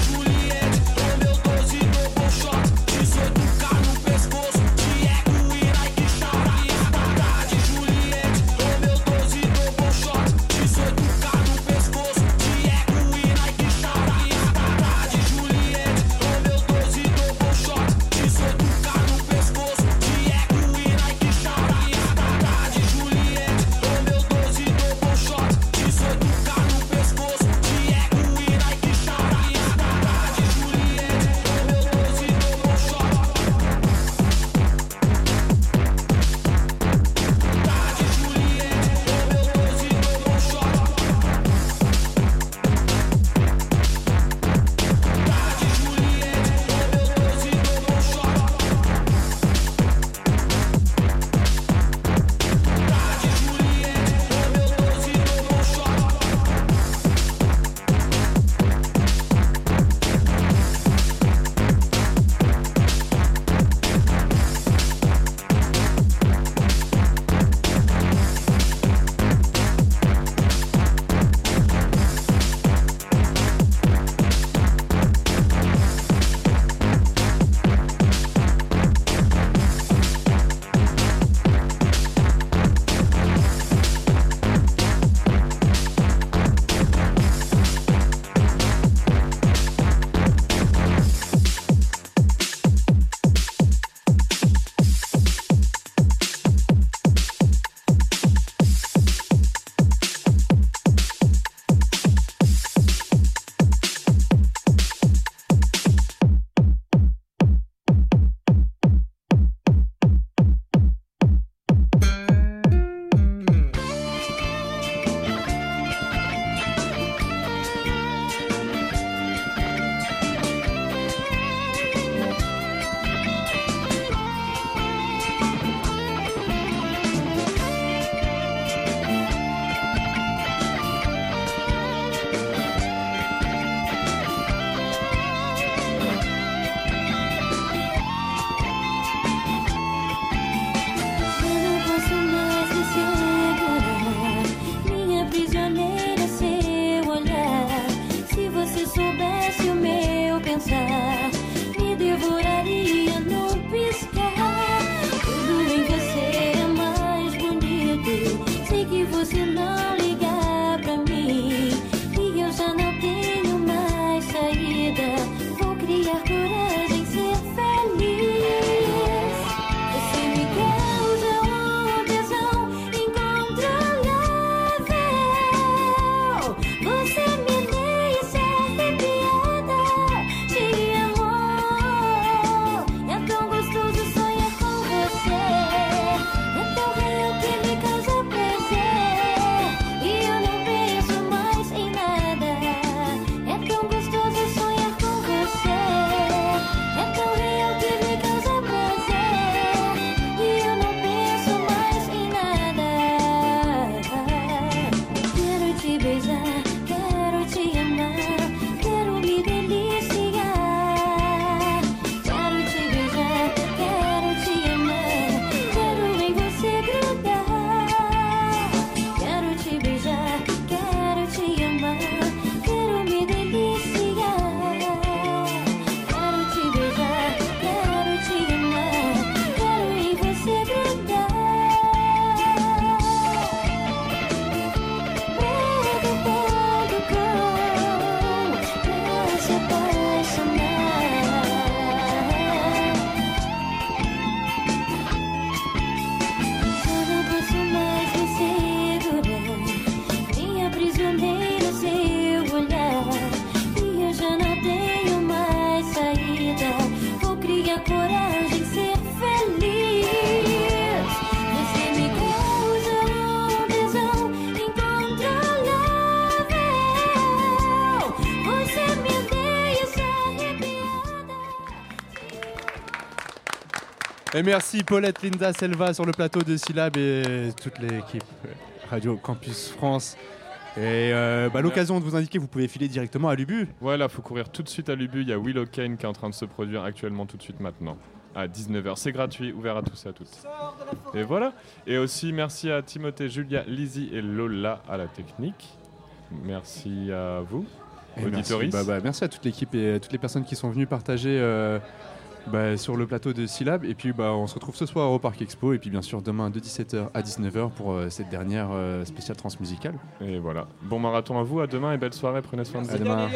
Et merci Paulette Linda Selva sur le plateau de Syllab et toute l'équipe Radio Campus France. Et euh, bah, l'occasion de vous indiquer, vous pouvez filer directement à Lubu. Voilà, là, faut courir tout de suite à Lubu. Il y a Willow Kane qui est en train de se produire actuellement, tout de suite maintenant, à 19h. C'est gratuit, ouvert à tous et à toutes. Et voilà. Et aussi, merci à Timothée, Julia, Lizzie et Lola à la technique. Merci à vous, auditoristes. Merci, bah, bah, merci, à toute l'équipe et à toutes les personnes qui sont venues partager. Euh, bah, sur le plateau de Syllab. Et puis bah, on se retrouve ce soir au Parc Expo. Et puis bien sûr demain de 17h à 19h pour euh, cette dernière euh, spéciale transmusicale. Et voilà. Bon marathon à vous, à demain et belle soirée. Prenez soin de vous. À demain.